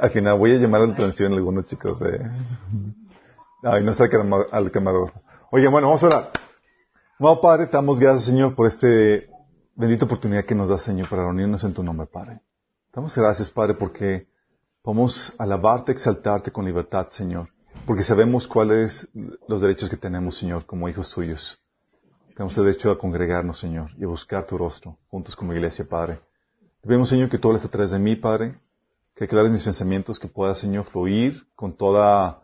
al final voy a llamar la atención a algunos chicos. Eh. Ay, no sé al camarógrafo. Oye, bueno, vamos a orar. Vamos, Padre, te damos gracias, Señor, por esta bendita oportunidad que nos da, Señor, para reunirnos en tu nombre, Padre. Damos gracias, Padre, porque podemos alabarte, exaltarte con libertad, Señor. Porque sabemos cuáles los derechos que tenemos, Señor, como hijos tuyos. Tenemos el derecho a congregarnos, Señor, y a buscar tu rostro, juntos como iglesia, Padre. Te pedimos, Señor, que tú hables a través de mí, Padre, que aclares mis pensamientos, que pueda, Señor, fluir con toda,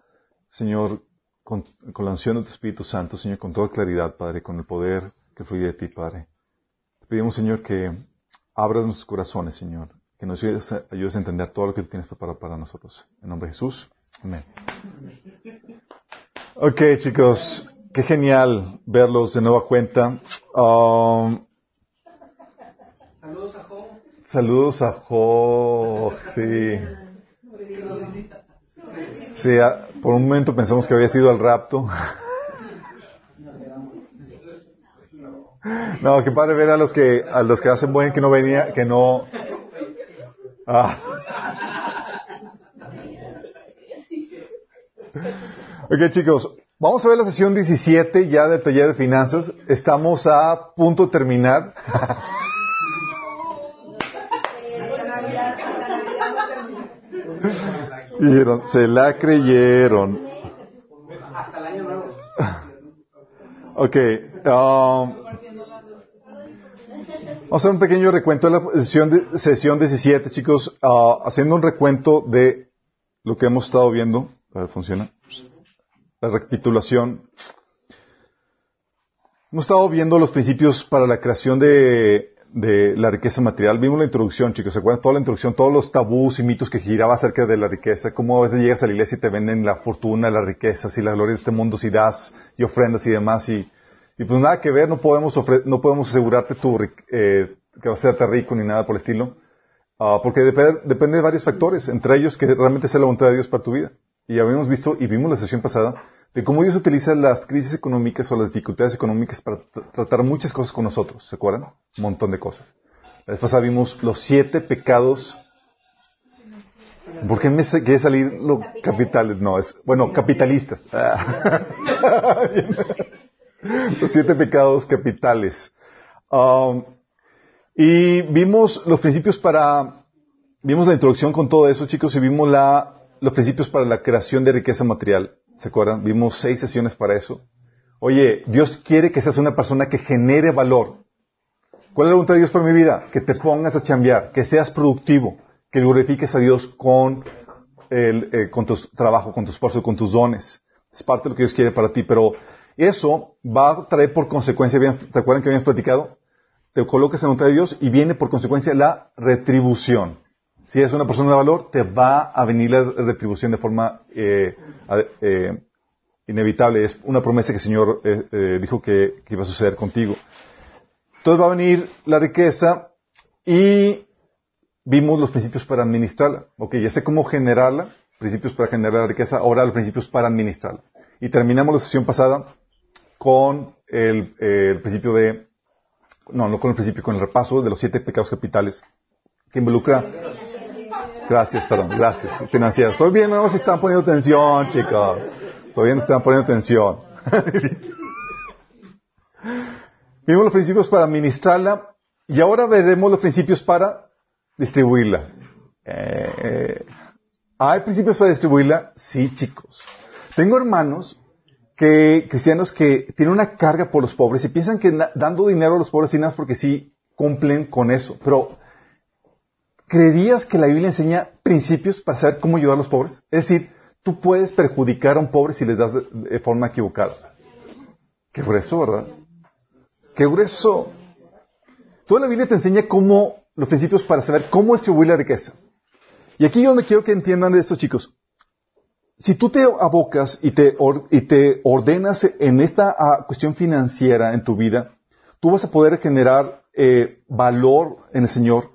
Señor, con, la unción de tu Espíritu Santo, Señor, con toda claridad, Padre, con el poder que fluye de ti, Padre. Te pedimos, Señor, que abras nuestros corazones, Señor, que nos ayudes a, ayudes a entender todo lo que tienes preparado para nosotros. En nombre de Jesús. Amén. Ok, chicos, qué genial verlos de nueva cuenta. Um, saludos a. Saludos a Jo, sí. Sí, por un momento pensamos que había sido el rapto. No, qué padre ver a los que a los que hacen buen que no venía, que no. Ah. Ok, chicos, vamos a ver la sesión 17 ya del taller de finanzas. Estamos a punto de terminar. Se la creyeron. Hasta el año nuevo. Ok. Um, vamos a hacer un pequeño recuento de la sesión, de, sesión 17, chicos, uh, haciendo un recuento de lo que hemos estado viendo. A ver, funciona la recapitulación. Hemos estado viendo los principios para la creación de, de, la riqueza material. Vimos la introducción, chicos. ¿Se acuerdan? Toda la introducción, todos los tabús y mitos que giraba acerca de la riqueza. Cómo a veces llegas a la iglesia y te venden la fortuna, las riquezas y la gloria de este mundo si das y ofrendas y demás. Y, y pues nada que ver, no podemos, no podemos asegurarte tu, eh, que vas a serte rico ni nada por el estilo. Uh, porque depende de varios factores, entre ellos que realmente sea la voluntad de Dios para tu vida. Y habíamos visto, y vimos la sesión pasada, de cómo Dios utiliza las crisis económicas o las dificultades económicas para tratar muchas cosas con nosotros. ¿Se acuerdan? Un montón de cosas. La vez pasada vimos los siete pecados. ¿Por qué me quiere salir lo capitales? No, es, bueno, capitalistas. los siete pecados capitales. Um, y vimos los principios para, vimos la introducción con todo eso, chicos, y vimos la, los principios para la creación de riqueza material. ¿Se acuerdan? Vimos seis sesiones para eso. Oye, Dios quiere que seas una persona que genere valor. ¿Cuál es la voluntad de Dios para mi vida? Que te pongas a chambear, que seas productivo, que glorifiques a Dios con, el, eh, con tu trabajo, con tu esfuerzo, con tus dones. Es parte de lo que Dios quiere para ti, pero eso va a traer por consecuencia, ¿te acuerdan que habíamos platicado? Te colocas en la voluntad de Dios y viene por consecuencia la retribución. Si eres una persona de valor, te va a venir la retribución de forma eh, eh, inevitable. Es una promesa que el Señor eh, dijo que, iba a suceder contigo. Entonces va a venir la riqueza y vimos los principios para administrarla. Ok, ya sé cómo generarla, principios para generar la riqueza, ahora los principios para administrarla. Y terminamos la sesión pasada con el, el principio de, no, no con el principio, con el repaso de los siete pecados capitales que involucra Gracias, perdón, gracias. Financieros. Estoy viendo no si están poniendo atención, chicos. Estoy viendo si están poniendo atención. Vimos los principios para administrarla y ahora veremos los principios para distribuirla. Eh, ¿Hay principios para distribuirla? Sí, chicos. Tengo hermanos que, cristianos que tienen una carga por los pobres y piensan que dando dinero a los pobres y nada porque sí cumplen con eso. Pero ¿creerías que la Biblia enseña principios para saber cómo ayudar a los pobres? Es decir, tú puedes perjudicar a un pobre si les das de, forma equivocada. Qué grueso, ¿verdad? Qué grueso. Toda la Biblia te enseña cómo, los principios para saber cómo distribuir la riqueza. Y aquí es donde quiero que entiendan de esto, chicos. Si tú te abocas y te, y te ordenas en esta ah, cuestión financiera en tu vida, tú vas a poder generar eh, valor en el Señor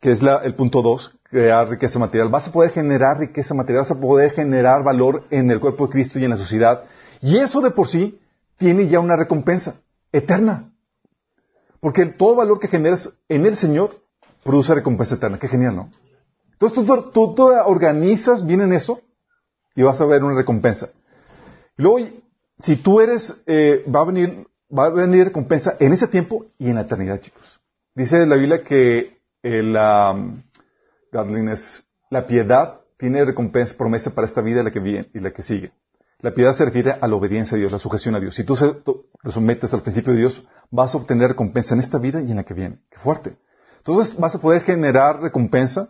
que es el punto dos, crear riqueza material. Vas a poder generar riqueza material, vas a poder generar valor en el cuerpo de Cristo y en la sociedad. Y eso de por sí tiene ya una recompensa eterna. Porque todo valor que generas en el Señor produce recompensa eterna. Qué genial, ¿no? Entonces tú, tú, organizas bien en eso y vas a ver una recompensa. Luego, si tú eres, eh, va a venir, va a venir recompensa en ese tiempo y en la eternidad, chicos. Dice la Biblia que la piedad tiene recompensa, promesa para esta vida y la que viene y la que sigue. La piedad se refiere a la obediencia a Dios, la sujeción a Dios. Si tú te sometes al principio de Dios, vas a obtener recompensa en esta vida y en la que viene. Qué fuerte. Entonces vas a poder generar recompensa,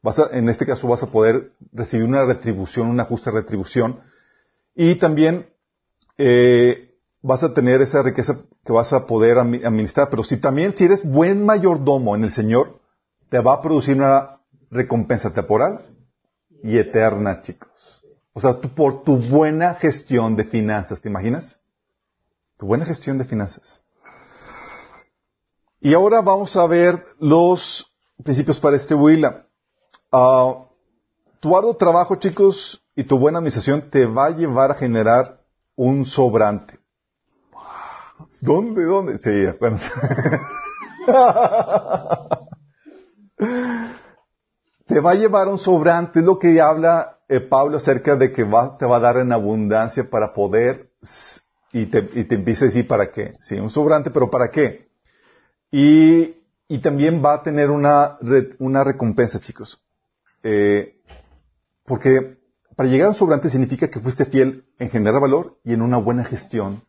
vas en este caso vas a poder recibir una retribución, una justa retribución, y también eh, vas a tener esa riqueza que vas a poder administrar. Pero si también, si eres buen mayordomo en el Señor, te va a producir una recompensa temporal y eterna, chicos. O sea, por tu buena gestión de finanzas, ¿te imaginas? Tu buena gestión de finanzas. Y ahora vamos a ver los principios para distribuirla. Uh, tu arduo trabajo, chicos, y tu buena administración te va a llevar a generar un sobrante. ¿Dónde? ¿Dónde? Sí, bueno. va a llevar un sobrante, es lo que habla eh, Pablo acerca de que te va a dar en abundancia para poder, y te, y te empieza a decir para qué. Sí, un sobrante, pero ¿para qué? Y, y también va a tener una, una recompensa, chicos. Eh, porque para llegar a un sobrante significa que fuiste fiel en generar valor y en una buena gestión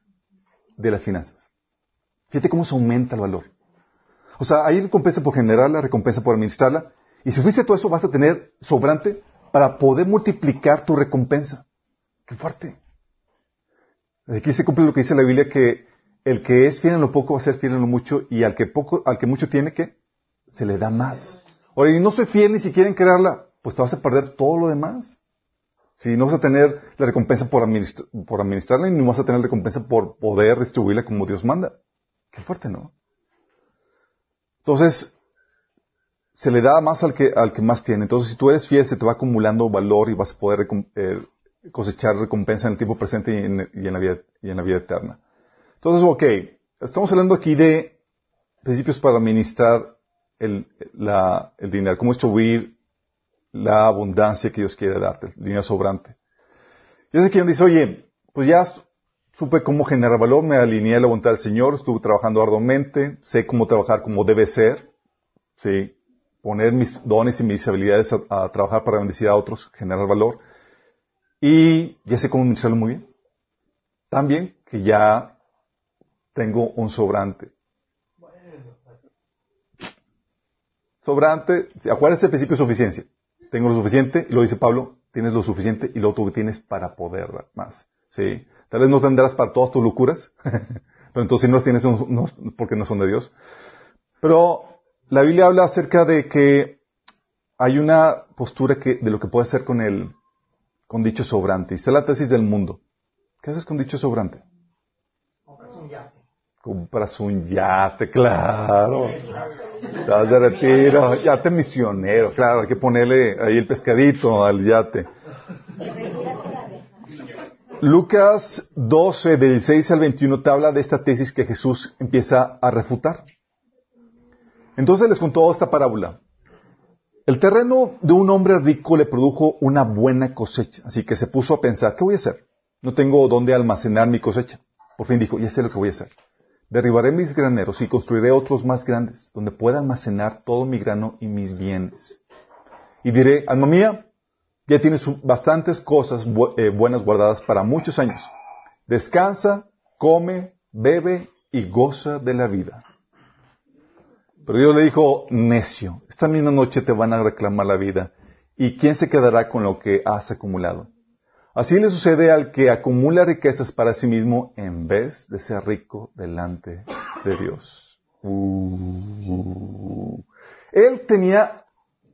de las finanzas. Fíjate cómo se aumenta el valor. O sea, hay recompensa por generarla, recompensa por administrarla. Y si fuiste todo eso, vas a tener sobrante para poder multiplicar tu recompensa. ¡Qué fuerte! Aquí se cumple lo que dice la Biblia, que el que es fiel en lo poco va a ser fiel en lo mucho, y al que poco, al que mucho tiene, que se le da más. Ahora, y no soy fiel ni siquiera en crearla, pues te vas a perder todo lo demás. Si no vas a tener la recompensa por, por administrarla y no vas a tener la recompensa por poder distribuirla como Dios manda. Qué fuerte, ¿no? Entonces, se le da más al que, al que más tiene. Entonces, si tú eres fiel, se te va acumulando valor y vas a poder eh, cosechar recompensa en el tiempo presente y en, la vida, y en la vida eterna. Entonces, ok, estamos hablando aquí de principios para administrar el, el dinero, cómo distribuir la abundancia que Dios quiere darte, el dinero sobrante. Y es aquí donde dice, oye, pues ya supe cómo generar valor, me alineé a la voluntad del Señor, estuve trabajando arduamente, sé cómo trabajar como debe ser, ¿sí? Poner mis dones y mis habilidades a, trabajar para bendecir a otros, generar valor, y ya sé cómo administrarlo muy bien. También que ya tengo un sobrante. Sobrante, acuérdense del principio de suficiencia. Tengo lo suficiente, y lo dice Pablo, tienes lo suficiente y lo tú tienes para poder dar más. Sí. Tal vez no tendrás para todas tus locuras, pero entonces si no las tienes no, porque no son de Dios. Pero la Biblia habla acerca de que hay una postura que, de lo que puede hacer con el, con dicho sobrante. Y está la tesis del mundo. ¿Qué haces con dicho sobrante? Compras un yate. Compras un yate, claro. Estás de retiro, yate misionero, claro, hay que ponerle ahí el pescadito al yate. Lucas 12, del 6 al 21, te habla de esta tesis que Jesús empieza a refutar. Entonces les contó esta parábola. El terreno de un hombre rico le produjo una buena cosecha, así que se puso a pensar, ¿qué voy a hacer? No tengo dónde almacenar mi cosecha. Por fin dijo, ya sé lo que voy a hacer. Derribaré mis graneros y construiré otros más grandes, donde pueda almacenar todo mi grano y mis bienes. Y diré, alma mía, ya tienes bastantes cosas eh, buenas guardadas para muchos años. Descansa, come, bebe y goza de la vida. Pero Dios le dijo, necio, esta misma noche te van a reclamar la vida. ¿Y quién se quedará con lo que has acumulado? Así le sucede al que acumula riquezas para sí mismo en vez de ser rico delante de Dios. Uh. Él tenía,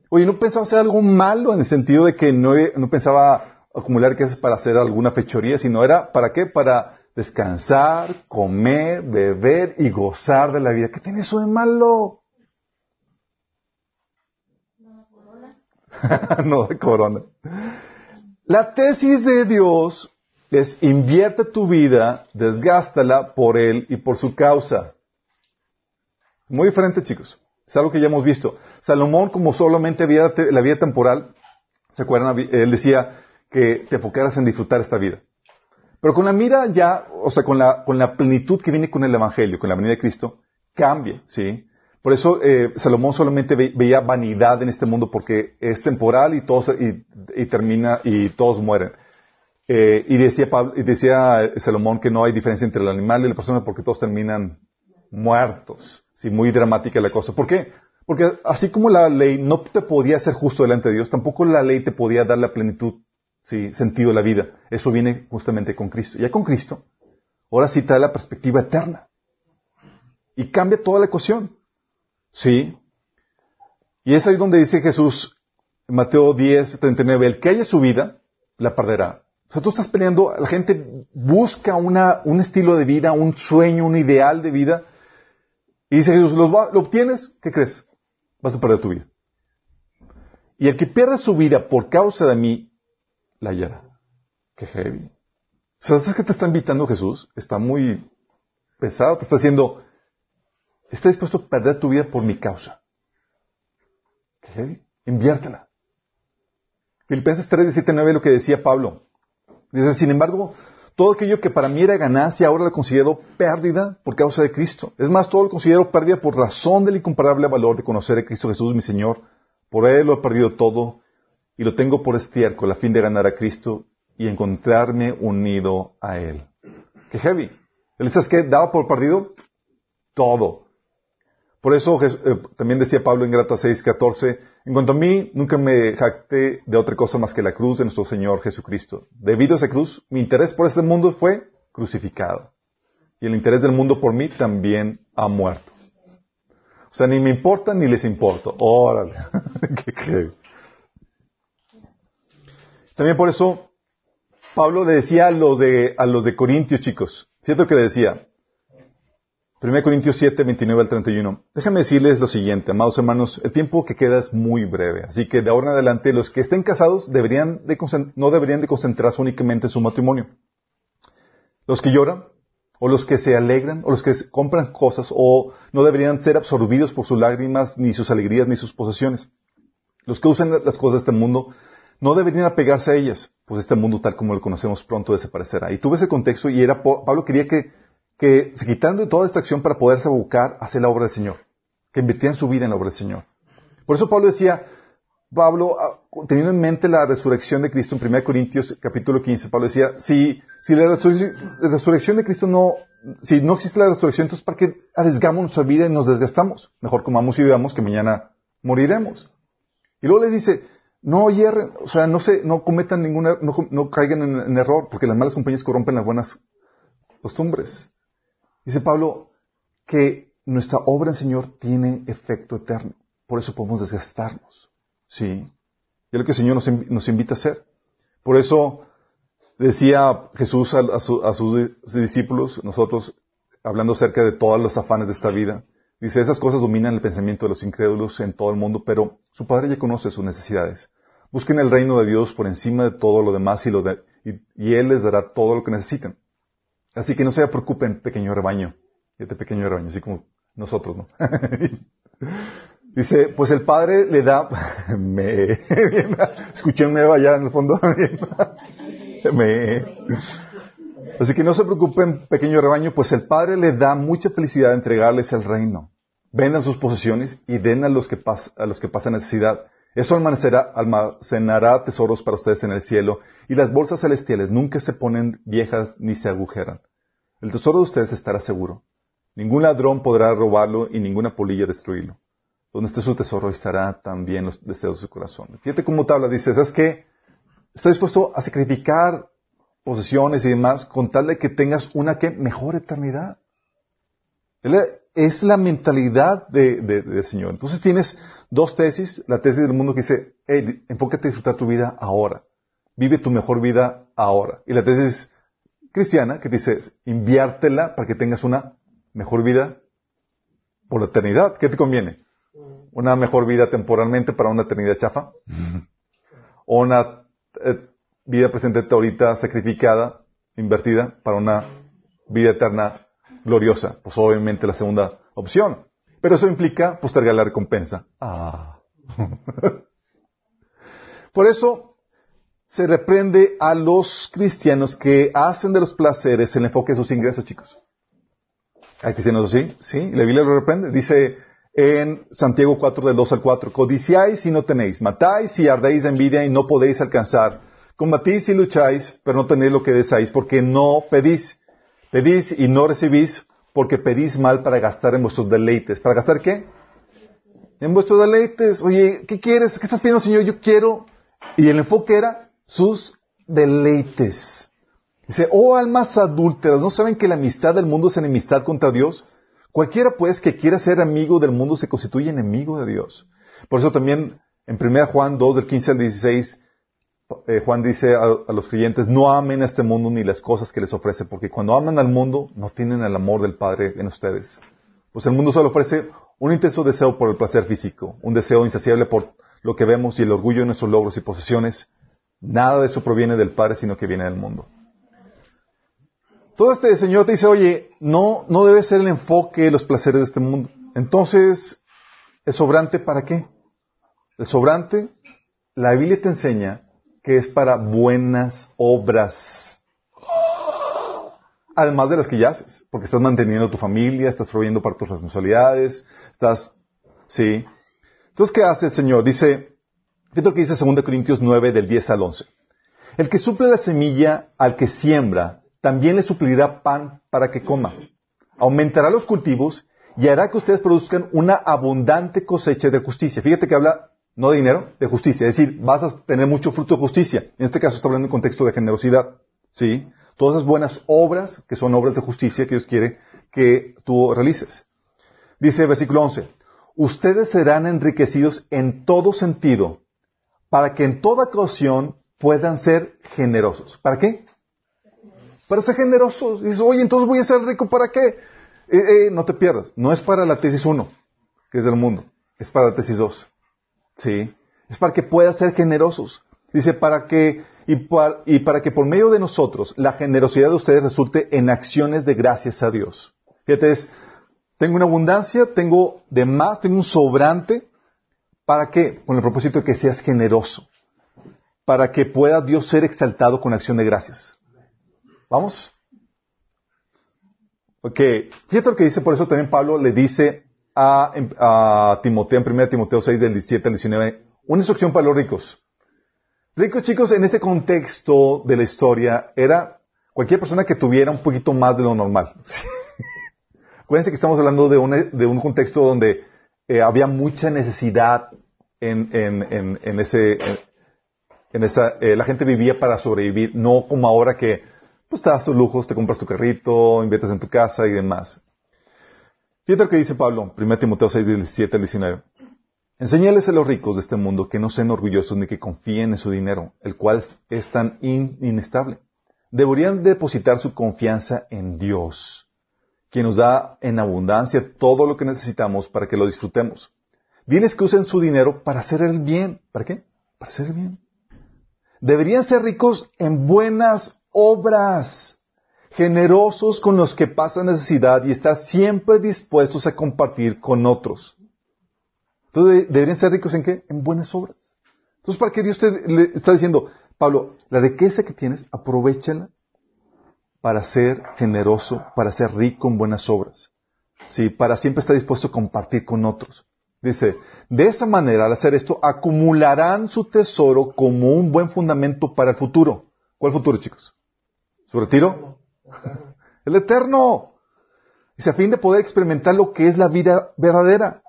oye, no pensaba hacer algo malo en el sentido de que no, no pensaba acumular riquezas para hacer alguna fechoría, sino era, ¿para qué? Para descansar, comer, beber y gozar de la vida. ¿Qué tiene eso de malo? no de corona. La tesis de Dios es invierte tu vida, desgástala por Él y por su causa. Muy diferente, chicos. Es algo que ya hemos visto. Salomón, como solamente había la vida temporal, ¿se acuerdan? Él decía que te enfocaras en disfrutar esta vida. Pero con la mira ya, o sea, con la, con la plenitud que viene con el Evangelio, con la venida de Cristo, cambia, ¿sí? Por eso eh, Salomón solamente veía vanidad en este mundo porque es temporal y, todos, y, termina y todos mueren. Eh, y, decía y decía Salomón que no hay diferencia entre el animal y la persona porque todos terminan muertos. Sí, muy dramática la cosa. ¿Por qué? Porque así como la ley no te podía hacer justo delante de Dios, tampoco la ley te podía dar la plenitud, sí, sentido de la vida. Eso viene justamente con Cristo. Ya con Cristo, ahora sí te da la perspectiva eterna. Y cambia toda la ecuación. Sí. Y es ahí donde dice Jesús, en Mateo 10, 39, el que haya su vida, la perderá. O sea, tú estás peleando, la gente busca una, un estilo de vida, un sueño, un ideal de vida. Y dice Jesús, ¿lo, obtienes? ¿Qué crees? Vas a perder tu vida. Y el que pierda su vida por causa de mí, la hallará. Qué heavy. ¿Sabes qué te está invitando Jesús? Está muy pesado, te está diciendo, está dispuesto a perder tu vida por mi causa. ¿Qué? Inviértela. Filipenses 3, 17, 9 lo que decía Pablo. Dice, sin embargo, todo aquello que para mí era ganancia ahora lo considero pérdida por causa de Cristo. Es más, todo lo considero pérdida por razón del incomparable valor de conocer a Cristo Jesús, mi Señor. Por Él lo he perdido todo y lo tengo por estiércol a fin de ganar a Cristo y encontrarme unido a Él. Qué heavy. Él dice, que daba por perdido todo. Por eso eh, también decía Pablo en Grata 6, 14, en cuanto a mí, nunca me jacté de otra cosa más que la cruz de nuestro Señor Jesucristo. Debido a esa cruz, mi interés por este mundo fue crucificado. Y el interés del mundo por mí también ha muerto. O sea, ni me importa ni les importa. Órale. ¿Qué, También por eso, Pablo le decía a los de, a los de Corintios, chicos, fíjate que le decía, 1 Corintios 7, 29 al 31. Déjame decirles lo siguiente, amados hermanos, el tiempo que queda es muy breve, así que de ahora en adelante los que estén casados deberían de, no deberían de concentrarse únicamente en su matrimonio. Los que lloran, o los que se alegran, o los que compran cosas, o no deberían ser absorbidos por sus lágrimas, ni sus alegrías, ni sus posesiones. Los que usan las cosas de este mundo no deberían apegarse a ellas, pues este mundo tal como lo conocemos pronto desaparecerá. Y tuve ese contexto y era, Pablo quería que que se quitando de toda distracción para poderse abocar hacia la obra del Señor, que invirtieran su vida en la obra del Señor. Por eso Pablo decía, Pablo, ah, teniendo en mente la resurrección de Cristo en 1 Corintios capítulo 15, Pablo decía, si, si la resurrección de Cristo no, si no existe la resurrección, entonces ¿para qué arriesgamos nuestra vida y nos desgastamos? Mejor comamos y vivamos que mañana moriremos. Y luego les dice, no hierren, o sea, no se, no cometan ninguna, no, no caigan en, error, porque las malas compañías corrompen las buenas costumbres. Dice Pablo que nuestra obra en Señor tiene efecto eterno. Por eso podemos desgastarnos. ¿Sí? Y es lo que el Señor nos, invita a hacer. Por eso decía Jesús a, sus discípulos, nosotros, hablando acerca de todos los afanes de esta vida, dice, esas cosas dominan el pensamiento de los incrédulos en todo el mundo, pero su Padre ya conoce sus necesidades. Busquen el reino de Dios por encima de todo lo demás y, y Él les dará todo lo que necesitan. Así que no se preocupen, pequeño rebaño. Este pequeño rebaño, así como nosotros, ¿no? Dice, pues el padre le da, me, escuché un meo allá en el fondo, me, así que no se preocupen, pequeño rebaño, pues el padre le da mucha felicidad entregarles el reino. Vendan sus posesiones y den a los que, a los que pasan necesidad. Eso almacenará, tesoros para ustedes en el cielo, y las bolsas celestiales nunca se ponen viejas ni se agujeran. El tesoro de ustedes estará seguro. Ningún ladrón podrá robarlo y ninguna polilla destruirlo. Donde esté su tesoro estará también los deseos de su corazón. Fíjate cómo te habla, dice, ¿sabes qué? Está dispuesto a sacrificar posesiones y demás con tal de que tengas una que mejor eternidad. Es la mentalidad del Señor. Entonces tienes dos tesis. La tesis del mundo que dice, hey, enfócate a disfrutar tu vida ahora. Vive tu mejor vida ahora. Y la tesis cristiana que dice, inviértela para que tengas una mejor vida por la eternidad. ¿Qué te conviene? ¿Una mejor vida temporalmente para una eternidad chafa? ¿O una eh, vida presente ahorita sacrificada, invertida, para una vida eterna gloriosa? Pues obviamente la segunda opción. Pero eso implica postergar la recompensa. Ah. Por eso se reprende a los cristianos que hacen de los placeres el enfoque de sus ingresos, chicos. Hay cristianos así, sí, la Biblia lo reprende. Dice en Santiago 4 del 2 al 4, codiciáis y no tenéis, matáis y ardéis de envidia y no podéis alcanzar, combatís y lucháis, pero no tenéis lo que deseáis, porque no pedís, pedís y no recibís, porque pedís mal para gastar en vuestros deleites. ¿Para gastar qué? En vuestros deleites. Oye, ¿qué quieres? ¿Qué estás pidiendo, Señor? Yo quiero. Y el enfoque era sus deleites. Dice, oh almas adúlteras, ¿no saben que la amistad del mundo es enemistad contra Dios? Cualquiera pues que quiera ser amigo del mundo se constituye enemigo de Dios. Por eso también en 1 Juan 2 del 15 al 16, eh, Juan dice a, los creyentes, no amen a este mundo ni las cosas que les ofrece, porque cuando aman al mundo no tienen el amor del Padre en ustedes. Pues el mundo solo ofrece un intenso deseo por el placer físico, un deseo insaciable por lo que vemos y el orgullo de nuestros logros y posesiones. Nada de eso proviene del Padre, sino que viene del mundo. Todo este Señor te dice, oye, no, no debe ser el enfoque de los placeres de este mundo. Entonces, ¿el sobrante para qué? El sobrante, la Biblia te enseña que es para buenas obras. Además de las que ya haces, porque estás manteniendo tu familia, estás proveyendo para tus responsabilidades, estás, sí. Entonces, ¿qué hace el Señor? Dice, fíjate lo que dice 2 Corintios 9 del 10 al 11. El que suple la semilla al que siembra, también le suplirá pan para que coma. Aumentará los cultivos y hará que ustedes produzcan una abundante cosecha de justicia. Fíjate que habla no de dinero, de justicia. Es decir, vas a tener mucho fruto de justicia. En este caso está hablando en contexto de generosidad. ¿Sí? Todas esas buenas obras, que son obras de justicia que Dios quiere que tú realices. Dice versículo 11, ustedes serán enriquecidos en todo sentido para que en toda ocasión puedan ser generosos. ¿Para qué? Para ser generosos. Dices, oye, entonces voy a ser rico, ¿para qué? Eh, eh, no te pierdas. No es para la tesis 1, que es del mundo. Es para la tesis 2. ¿Sí? Es para que puedan ser generosos. Dice, para que, y para, y para que por medio de nosotros la generosidad de ustedes resulte en acciones de gracias a Dios. Fíjate, es, tengo una abundancia, tengo de más, tengo un sobrante. ¿Para qué? Con el propósito de que seas generoso. Para que pueda Dios ser exaltado con acción de gracias. ¿Vamos? Ok. Fíjate lo que dice, por eso también Pablo le dice a, a Timoteo, en 1 Timoteo 6, del 17 al 19, una instrucción para los ricos. Ricos chicos, en ese contexto de la historia, era cualquier persona que tuviera un poquito más de lo normal. Acuérdense que estamos hablando de un, de un contexto donde eh, había mucha necesidad en, en, en, en ese, en, esa, eh, la gente vivía para sobrevivir, no como ahora que pues te das tus lujos, te compras tu carrito, inviertes en tu casa y demás. Fíjate que dice Pablo, 1 Timoteo 6, 17 al 19. Enseñales a los ricos de este mundo que no sean orgullosos ni que confíen en su dinero, el cual es tan in inestable. Deberían depositar su confianza en Dios, quien nos da en abundancia todo lo que necesitamos para que lo disfrutemos. Diles que usen su dinero para hacer el bien. ¿Para qué? Para hacer el bien. Deberían ser ricos en buenas obras, generosos con los que pasan necesidad y estar siempre dispuestos a compartir con otros. Entonces, ¿deberían ser ricos en qué? En buenas obras. Entonces, ¿para qué Dios te le está diciendo, Pablo, la riqueza que tienes, aprovechala para ser generoso, para ser rico en buenas obras. Sí, para siempre estar dispuesto a compartir con otros. Dice, de esa manera, al hacer esto, acumularán su tesoro como un buen fundamento para el futuro. ¿Cuál futuro, chicos? ¿Su retiro? El eterno. Dice, a fin de poder experimentar lo que es la vida verdadera.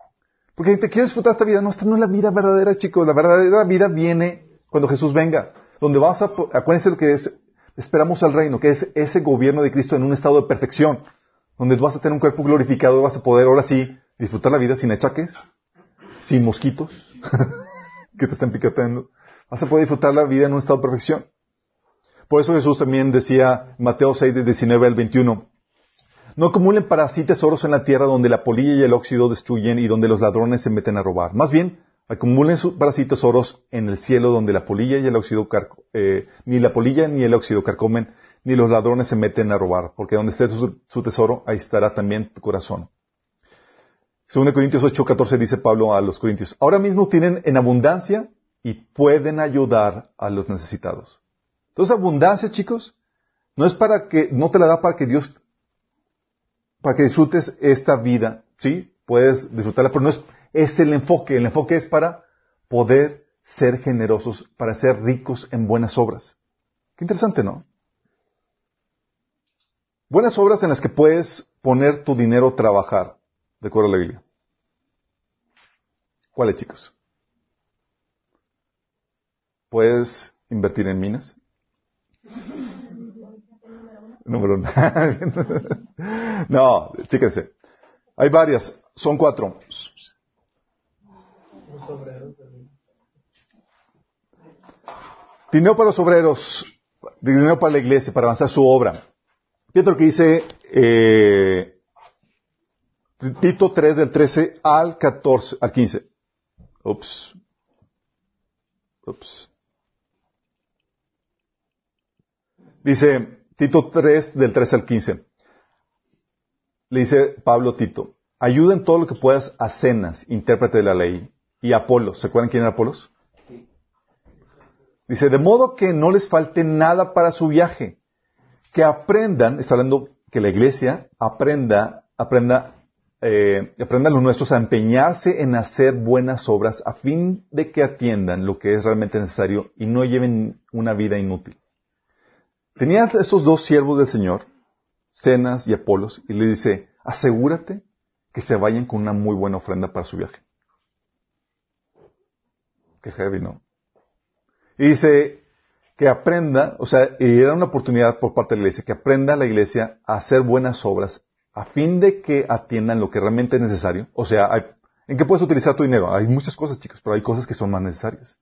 Porque si te quieres disfrutar esta vida, no, esta no es la vida verdadera, chicos. La verdadera vida viene cuando Jesús venga. Donde vas a, acuérdense lo que es, esperamos al reino, que es ese gobierno de Cristo en un estado de perfección. Donde vas a tener un cuerpo glorificado y vas a poder ahora sí disfrutar la vida sin achaques, sin mosquitos que te están picoteando. Vas a poder disfrutar la vida en un estado de perfección. Por eso Jesús también decía, Mateo 6, de 19 al 21, no acumulen para sí tesoros en la tierra donde la polilla y el óxido destruyen y donde los ladrones se meten a robar. Más bien, acumulen para sí tesoros en el cielo donde la polilla y el óxido eh, ni la polilla ni el óxido carcomen, ni los ladrones se meten a robar, porque donde esté su, tesoro, ahí estará también tu corazón. Según Corintios 8, 14 dice Pablo a los Corintios, ahora mismo tienen en abundancia y pueden ayudar a los necesitados. Entonces, abundancia, chicos, no es para que, no te la da para que Dios, para que disfrutes esta vida, ¿sí? Puedes disfrutarla, pero no es, es el enfoque. El enfoque es para poder ser generosos, para ser ricos en buenas obras. Qué interesante, ¿no? Buenas obras en las que puedes poner tu dinero a trabajar, de acuerdo a la Biblia. ¿Cuáles, chicos? ¿Puedes invertir en minas? Número uno. no, chíquense. Hay varias, son cuatro. Dinero para los obreros, dinero para la iglesia, para avanzar su obra. Fíjate lo que dice eh, Tito 3 del 13 al 14, al 15. Ups. Ups. Dice Tito 3 del 13 al 15. Le dice Pablo Tito, ayuda en todo lo que puedas a Cenas, intérprete de la ley, y a Apolos. ¿Se acuerdan quién era Apolos? Dice, de modo que no les falte nada para su viaje. Que aprendan, está hablando que la iglesia aprenda, aprenda, eh, aprendan los nuestros a empeñarse en hacer buenas obras a fin de que atiendan lo que es realmente necesario y no lleven una vida inútil. Tenía estos dos siervos del Señor, Cenas y Apolos, y le dice, asegúrate que se vayan con una muy buena ofrenda para su viaje. Qué heavy, ¿no? Y dice que aprenda, o sea, y era una oportunidad por parte de la iglesia, que aprenda la iglesia a hacer buenas obras a fin de que atiendan lo que realmente es necesario. O sea, ¿en qué puedes utilizar tu dinero? Hay muchas cosas, chicos, pero hay cosas que son más necesarias.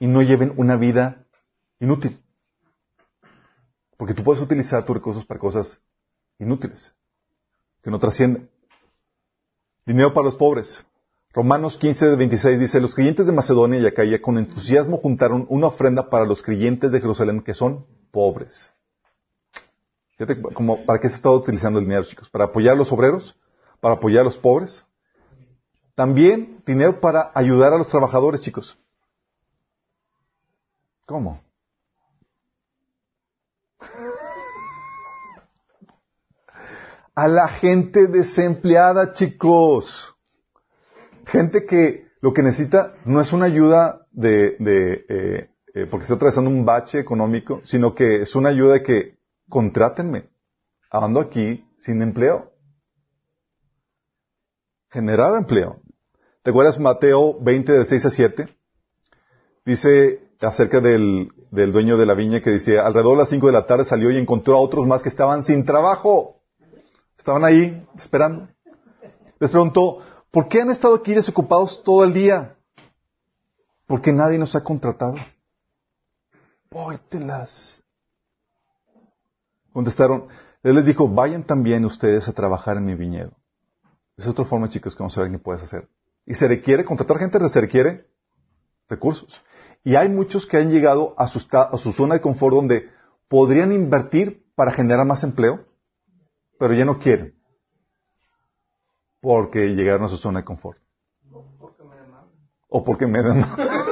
Y no lleven una vida inútil. Porque tú puedes utilizar tus recursos para cosas inútiles, que no trascienden. Dinero para los pobres. Romanos 15, de 26 dice, los creyentes de Macedonia y Acaya con entusiasmo juntaron una ofrenda para los creyentes de Jerusalén que son pobres. Fíjate, como, ¿para qué se está utilizando el dinero, chicos? ¿Para apoyar a los obreros? ¿Para apoyar a los pobres? También dinero para ayudar a los trabajadores, chicos. ¿Cómo? A la gente desempleada, chicos. Gente que lo que necesita no es una ayuda de, eh, eh, porque está atravesando un bache económico, sino que es una ayuda de que contrátenme. Ando aquí sin empleo. Generar empleo. ¿Te acuerdas Mateo 20 del 6 a 7? Dice acerca del, del dueño de la viña que decía, alrededor de las 5 de la tarde salió y encontró a otros más que estaban sin trabajo. Estaban ahí esperando. Les preguntó, ¿por qué han estado aquí desocupados todo el día? Porque nadie nos ha contratado. Póytelas. Contestaron, él les dijo, vayan también ustedes a trabajar en mi viñedo. Es otra forma, chicos, que vamos a ver qué puedes hacer. Y se requiere, contratar gente se requiere recursos. Y hay muchos que han llegado a su, a su zona de confort donde podrían invertir para generar más empleo, pero ya no quieren. Porque llegaron a su zona de confort. O porque me demandan.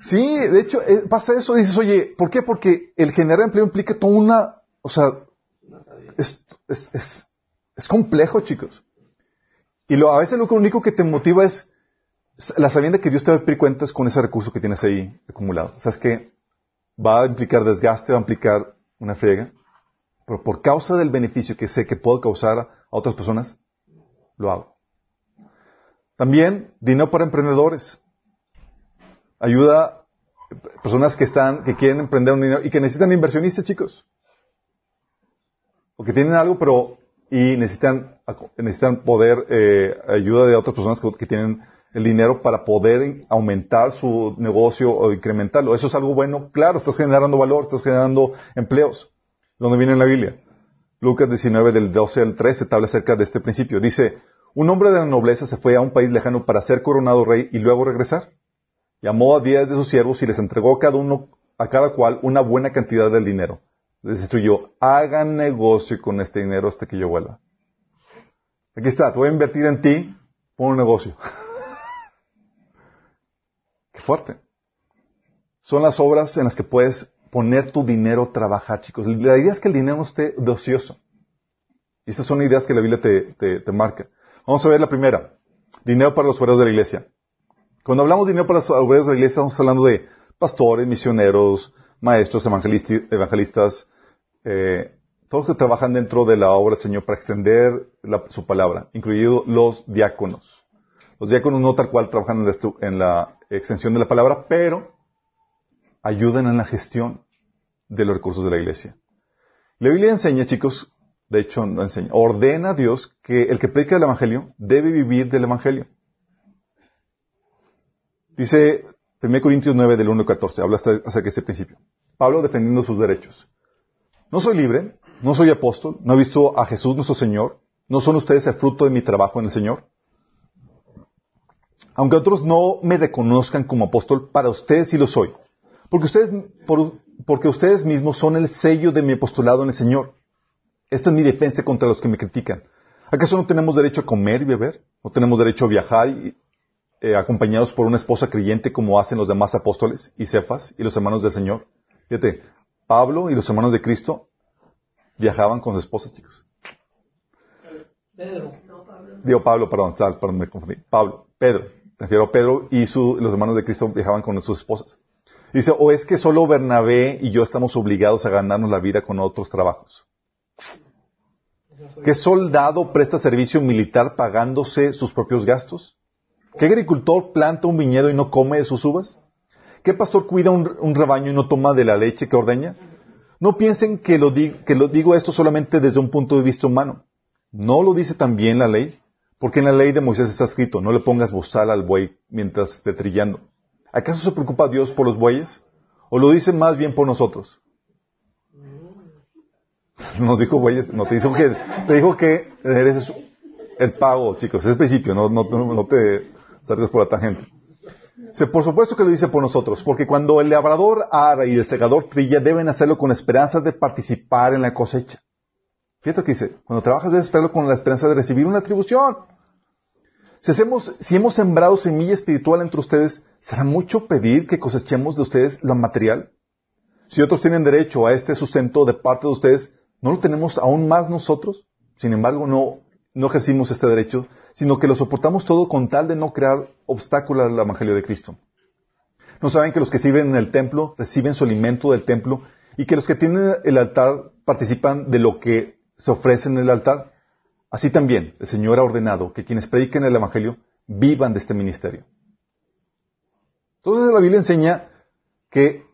Sí, de hecho, eh, pasa eso, dices, oye, ¿por qué? Porque el generar empleo implica toda una, o sea, es, es, es, es complejo, chicos. Y lo, a veces lo único que te motiva es la sabienda que Dios te va a pedir cuentas con ese recurso que tienes ahí acumulado. ¿Sabes qué? Va a implicar desgaste, va a implicar una friega, pero por causa del beneficio que sé que puedo causar a otras personas, lo hago. También dinero para emprendedores. Ayuda a personas que están, que quieren emprender un dinero y que necesitan inversionistas, chicos. O que tienen algo, pero y necesitan, necesitan poder, eh, ayuda de otras personas que, que tienen el dinero para poder aumentar su negocio o incrementarlo. Eso es algo bueno, claro, estás generando valor, estás generando empleos. ¿Dónde viene en la Biblia? Lucas 19 del 12 al 13 habla acerca de este principio. Dice, un hombre de la nobleza se fue a un país lejano para ser coronado rey y luego regresar. Llamó a diez de sus siervos y les entregó a cada uno, a cada cual, una buena cantidad del dinero. Les instruyó, hagan negocio con este dinero hasta que yo vuelva. Aquí está, te voy a invertir en ti, pon un negocio. Fuerte. Son las obras en las que puedes poner tu dinero a trabajar, chicos. La idea es que el dinero no esté de ocioso. Y estas son ideas que la Biblia te, te marca. Vamos a ver la primera. Dinero para los obreros de la iglesia. Cuando hablamos de dinero para los obreros de la iglesia, estamos hablando de pastores, misioneros, maestros, evangelistas, eh, todos los que trabajan dentro de la obra del Señor para extender su palabra, incluidos los diáconos. Los diáconos no tal cual trabajan en la, extensión de la palabra, pero ayudan en la gestión de los recursos de la iglesia. La Biblia enseña, chicos, de hecho no enseña, ordena a Dios que el que predica el Evangelio debe vivir del Evangelio. Dice 1 Corintios 9 del 1 al 14, habla acerca de ese principio. Pablo defendiendo sus derechos. No soy libre, no soy apóstol, no he visto a Jesús nuestro Señor, no son ustedes el fruto de mi trabajo en el Señor. Aunque otros no me reconozcan como apóstol, para ustedes sí lo soy. Porque ustedes, porque ustedes mismos son el sello de mi apostolado en el Señor. Esta es mi defensa contra los que me critican. ¿Acaso no tenemos derecho a comer y beber? ¿No tenemos derecho a viajar y, eh, acompañados por una esposa creyente como hacen los demás apóstoles y cefas y los hermanos del Señor. Fíjate, Pablo y los hermanos de Cristo viajaban con sus esposas, chicos. Pedro. Digo Pablo, perdón, perdón, me confundí. Pablo, Pedro. Refiero a Pedro y los hermanos de Cristo viajaban con sus esposas. Dice, o es que solo Bernabé y yo estamos obligados a ganarnos la vida con otros trabajos. ¿Qué soldado presta servicio militar pagándose sus propios gastos? ¿Qué agricultor planta un viñedo y no come de sus uvas? ¿Qué pastor cuida un, rebaño y no toma de la leche que ordeña? No piensen que lo, que lo digo esto solamente desde un punto de vista humano. ¿No lo dice también la ley? Porque en la ley de Moisés está escrito, no le pongas bozal al buey mientras esté trillando. ¿Acaso se preocupa Dios por los bueyes? ¿O lo dice más bien por nosotros? Nos dijo bueyes, no te dijo que, te dijo que eres el pago, chicos, es el principio, no, no, no te salgas por la tangente. por supuesto que lo dice por nosotros, porque cuando el labrador ara y el segador trilla, deben hacerlo con esperanza de participar en la cosecha. Fíjate que dice, cuando trabajas debes hacerlo con la esperanza de recibir una atribución. Si, hacemos, si hemos sembrado semilla espiritual entre ustedes, ¿será mucho pedir que cosechemos de ustedes lo material? Si otros tienen derecho a este sustento de parte de ustedes, ¿no lo tenemos aún más nosotros? Sin embargo, no, no ejercimos este derecho, sino que lo soportamos todo con tal de no crear obstáculos al Evangelio de Cristo. ¿No saben que los que sirven en el templo reciben su alimento del templo y que los que tienen el altar participan de lo que se ofrece en el altar? Así también el Señor ha ordenado que quienes prediquen el Evangelio vivan de este ministerio. Entonces la Biblia enseña que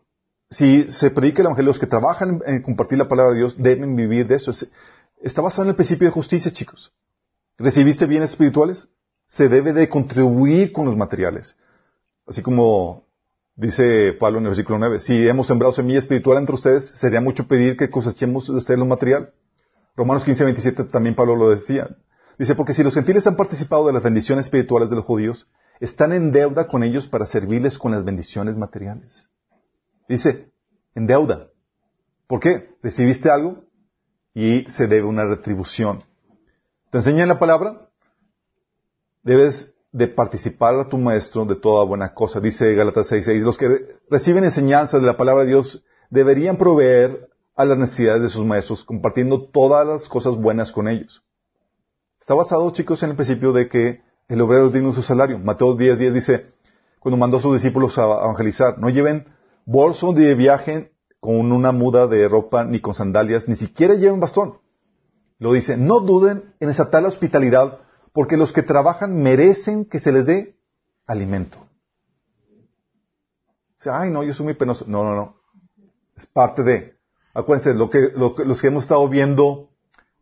si se predica el Evangelio, los que trabajan en compartir la palabra de Dios deben vivir de eso. Está basado en el principio de justicia, chicos. ¿Recibiste bienes espirituales? Se debe de contribuir con los materiales. Así como dice Pablo en el versículo 9, si hemos sembrado semilla espiritual entre ustedes, sería mucho pedir que cosechemos de ustedes lo material. Romanos 15, 27 también Pablo lo decía. Dice, porque si los gentiles han participado de las bendiciones espirituales de los judíos, están en deuda con ellos para servirles con las bendiciones materiales. Dice, en deuda. ¿Por qué? Recibiste algo y se debe una retribución. ¿Te enseñan la palabra? Debes de participar a tu maestro de toda buena cosa. Dice Gálatas 6.6. Los que reciben enseñanza de la palabra de Dios deberían proveer a las necesidades de sus maestros, compartiendo todas las cosas buenas con ellos. Está basado, chicos, en el principio de que el obrero es digno de su salario. Mateo 10.10 dice, cuando mandó a sus discípulos a evangelizar, no lleven bolso de viaje con una muda de ropa, ni con sandalias, ni siquiera lleven bastón. Lo dice, no duden en desatar la hospitalidad, porque los que trabajan merecen que se les dé alimento. Dice, ay, no, yo soy muy penoso. No, no, no. Es parte de. Acuérdense, lo que, los que hemos estado viendo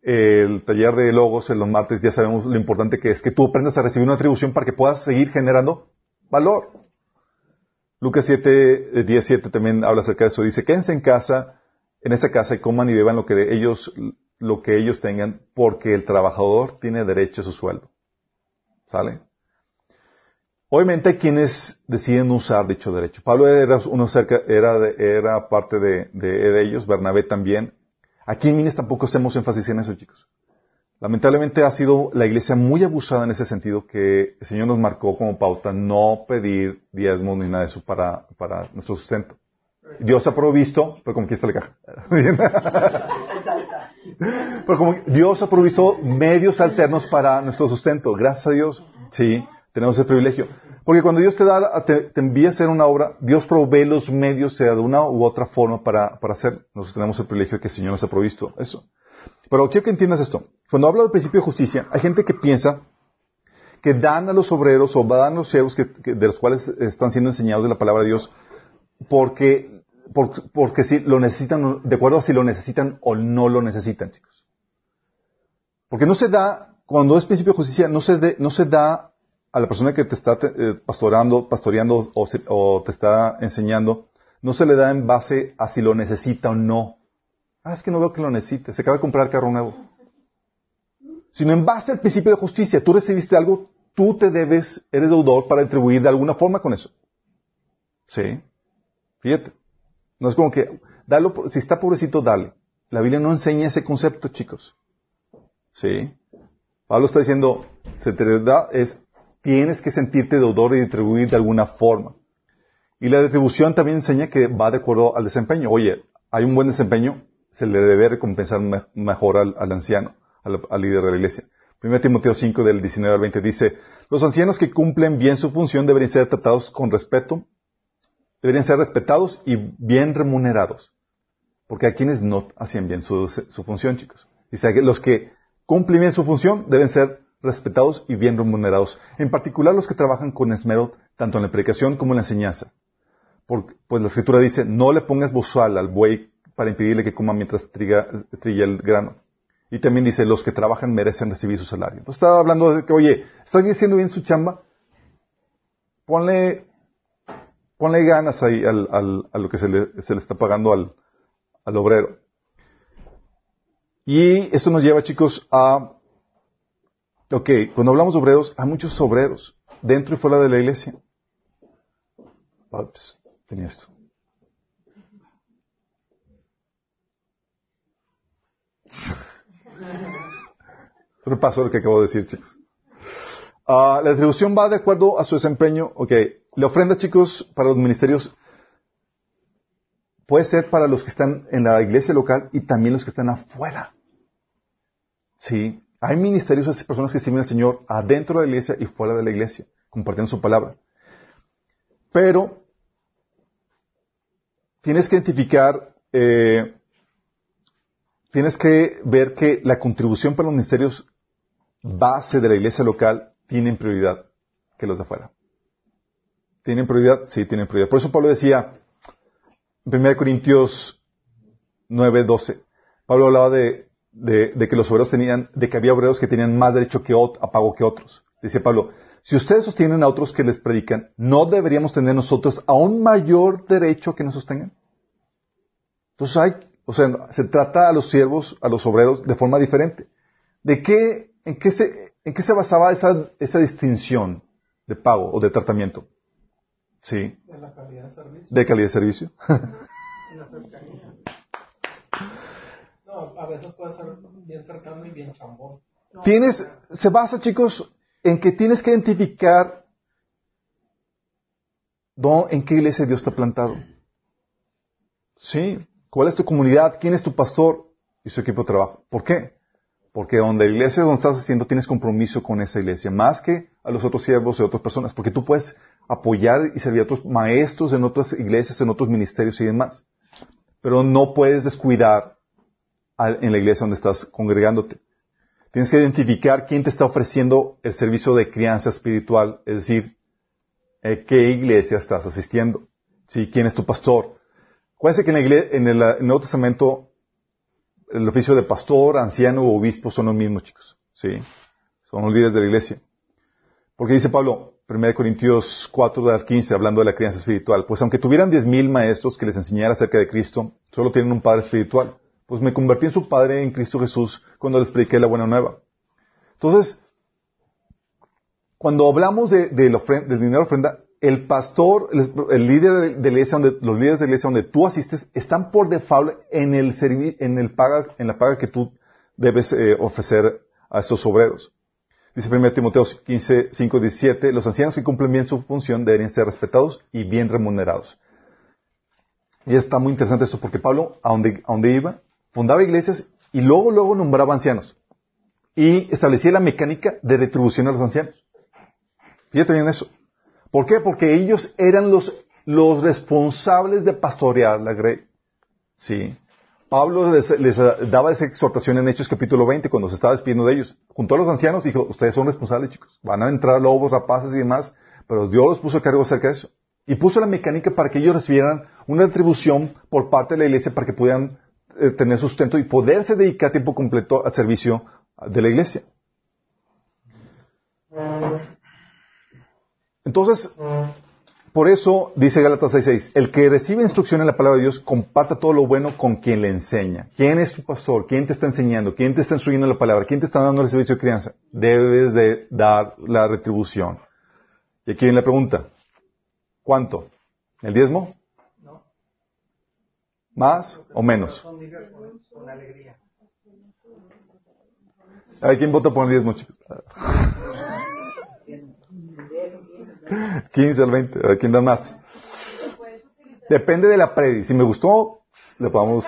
eh, el taller de logos en los martes, ya sabemos lo importante que es que tú aprendas a recibir una atribución para que puedas seguir generando valor. Lucas 7, 17 también habla acerca de eso. Dice, quédense en casa, en esa casa y coman y beban lo que ellos lo que ellos tengan, porque el trabajador tiene derecho a su sueldo. ¿Sale? Obviamente hay quienes deciden usar dicho derecho. Pablo era, uno cerca, era, era parte de, de, ellos, Bernabé también. Aquí en Minas tampoco hacemos énfasis en eso, chicos. Lamentablemente ha sido la iglesia muy abusada en ese sentido que el Señor nos marcó como pauta no pedir diezmos ni nada de eso para, para nuestro sustento. Dios ha provisto, pero como aquí está la caja. pero como Dios ha provisto medios alternos para nuestro sustento. Gracias a Dios. Sí, tenemos ese privilegio. Porque cuando Dios te da, te, envía a hacer una obra, Dios provee los medios, sea de una u otra forma, para, para hacer. Nosotros tenemos el privilegio que el Señor nos ha provisto. Eso. Pero quiero que entiendas esto. Cuando hablo del principio de justicia, hay gente que piensa que dan a los obreros o dan a los siervos de los cuales están siendo enseñados de la palabra de Dios porque, porque si lo necesitan, de acuerdo a si lo necesitan o no lo necesitan, chicos. Porque no se da, cuando es principio de justicia, no se, no se da a la persona que te está eh, pastorando, pastoreando o, te está enseñando, no se le da en base a si lo necesita o no. Ah, es que no veo que lo necesite. Se acaba de comprar carro nuevo. Sino en base al principio de justicia. Tú recibiste algo, tú te debes, eres deudor para atribuir de alguna forma con eso. ¿Sí? Fíjate. No es como que, dalo, si está pobrecito, dale. La Biblia no enseña ese concepto, chicos. ¿Sí? Pablo está diciendo, se te da, es, tienes que sentirte deudor y atribuir de alguna forma. Y la distribución también enseña que va de acuerdo al desempeño. Oye, hay un buen desempeño, se le debe recompensar mejor al, anciano, al, líder de la iglesia. 1 Timoteo 5 del 19 al 20 dice, los ancianos que cumplen bien su función deberían ser tratados con respeto, deberían ser respetados y bien remunerados. Porque hay quienes no hacían bien su, función, chicos. Dice los que cumplen bien su función deben ser respetados y bien remunerados. En particular los que trabajan con esmero tanto en la predicación como en la enseñanza. pues la escritura dice, no le pongas bozal al buey para impedirle que coma mientras trilla, el grano. Y también dice, los que trabajan merecen recibir su salario. Entonces estaba hablando de que, oye, ¿está haciendo bien su chamba? Ponle, ponle ganas ahí al, al, a lo que se le, se le está pagando al, al obrero. Y eso nos lleva, chicos, a... Ok, cuando hablamos de obreros, hay muchos obreros, dentro y fuera de la iglesia. Ups, tenía esto. Repaso lo que acabo de decir, chicos. Ah, la distribución va de acuerdo a su desempeño. Ok. La ofrenda, chicos, para los ministerios puede ser para los que están en la iglesia local y también los que están afuera. Sí. Hay ministerios, esas personas que sirven al Señor adentro de la iglesia y fuera de la iglesia, compartiendo su palabra. Pero tienes que identificar eh, tienes que ver que la contribución para los ministerios base de la iglesia local tienen prioridad que los de afuera. ¿Tienen prioridad? Sí, tienen prioridad. Por eso Pablo decía, en 1 Corintios 9, 12, Pablo hablaba de, que los obreros tenían, de que había obreros que tenían más derecho que a pago que otros. Dice Pablo, si ustedes sostienen a otros que les predican, ¿no deberíamos tener nosotros aún mayor derecho que nos sostengan? Entonces hay o sea, se trata a los siervos, a los obreros, de forma diferente. ¿De qué, en qué se, en qué se basaba esa, esa distinción de pago o de tratamiento? Sí. De la calidad de servicio. De calidad de servicio. la cercanía. A veces puede ser bien cercano y bien chambón. tienes, se basa, chicos, en que tienes que identificar en qué iglesia Dios ha plantado. Sí. ¿Cuál es tu comunidad? ¿Quién es tu pastor? Y su equipo de trabajo. ¿Por qué? Porque donde la iglesia donde estás haciendo tienes compromiso con esa iglesia, más que a los otros siervos y otras personas, porque tú puedes apoyar y servir a otros maestros en otras iglesias, en otros ministerios y demás. Pero no puedes descuidar en la iglesia donde estás congregándote. Tienes que identificar quién te está ofreciendo el servicio de crianza espiritual, es decir, eh, qué iglesia estás asistiendo. ¿Sí? ¿Quién es tu pastor? Acuérdense que en, en, el, Nuevo Testamento el oficio de pastor, anciano o obispo son los mismos, chicos. ¿Sí? Son los líderes de la iglesia. Porque dice Pablo, 1 Corintios 4, 15, hablando de la crianza espiritual, pues aunque tuvieran diez mil maestros que les enseñaran acerca de Cristo, solo tienen un padre espiritual. Pues me convertí en su padre en Cristo Jesús cuando les prediqué la buena nueva. Entonces, cuando hablamos de, del dinero de ofrenda, el pastor, el, líder de la iglesia donde, los líderes de la iglesia donde tú asistes están por default en el paga, en la paga que tú debes eh, ofrecer a estos obreros. Dice 1 Timoteo 15, 5, 17, los ancianos que cumplen bien su función deberían ser respetados y bien remunerados. Y está muy interesante esto porque Pablo, a donde, a donde iba, fundaba iglesias y luego, luego nombraba ancianos. Y establecía la mecánica de retribución a los ancianos. Fíjate bien eso. ¿Por qué? Porque ellos eran los, los responsables de pastorear la grey. Sí. Pablo les, daba esa exhortación en Hechos capítulo 20 cuando se estaba despidiendo de ellos. Junto a los ancianos dijo, ustedes son responsables chicos. Van a entrar lobos, rapaces y demás. Pero Dios los puso a cargo acerca de eso. Y puso la mecánica para que ellos recibieran una retribución por parte de la iglesia para que pudieran eh, tener sustento y poderse dedicar tiempo completo al servicio de la iglesia. Entonces, por eso dice Gálatas 6:6, el que recibe instrucción en la palabra de Dios comparta todo lo bueno con quien le enseña. ¿Quién es tu pastor? ¿Quién te está enseñando? ¿Quién te está instruyendo en la palabra? ¿Quién te está dando el servicio de crianza? Debes de dar la retribución. Y aquí viene la pregunta. ¿Cuánto? ¿El diezmo? ¿Más o menos? Ver, ¿quién vota por el diezmo, chicos? 15 al 20. A ¿quién da más? Depende de la predi. Si me gustó, le podemos...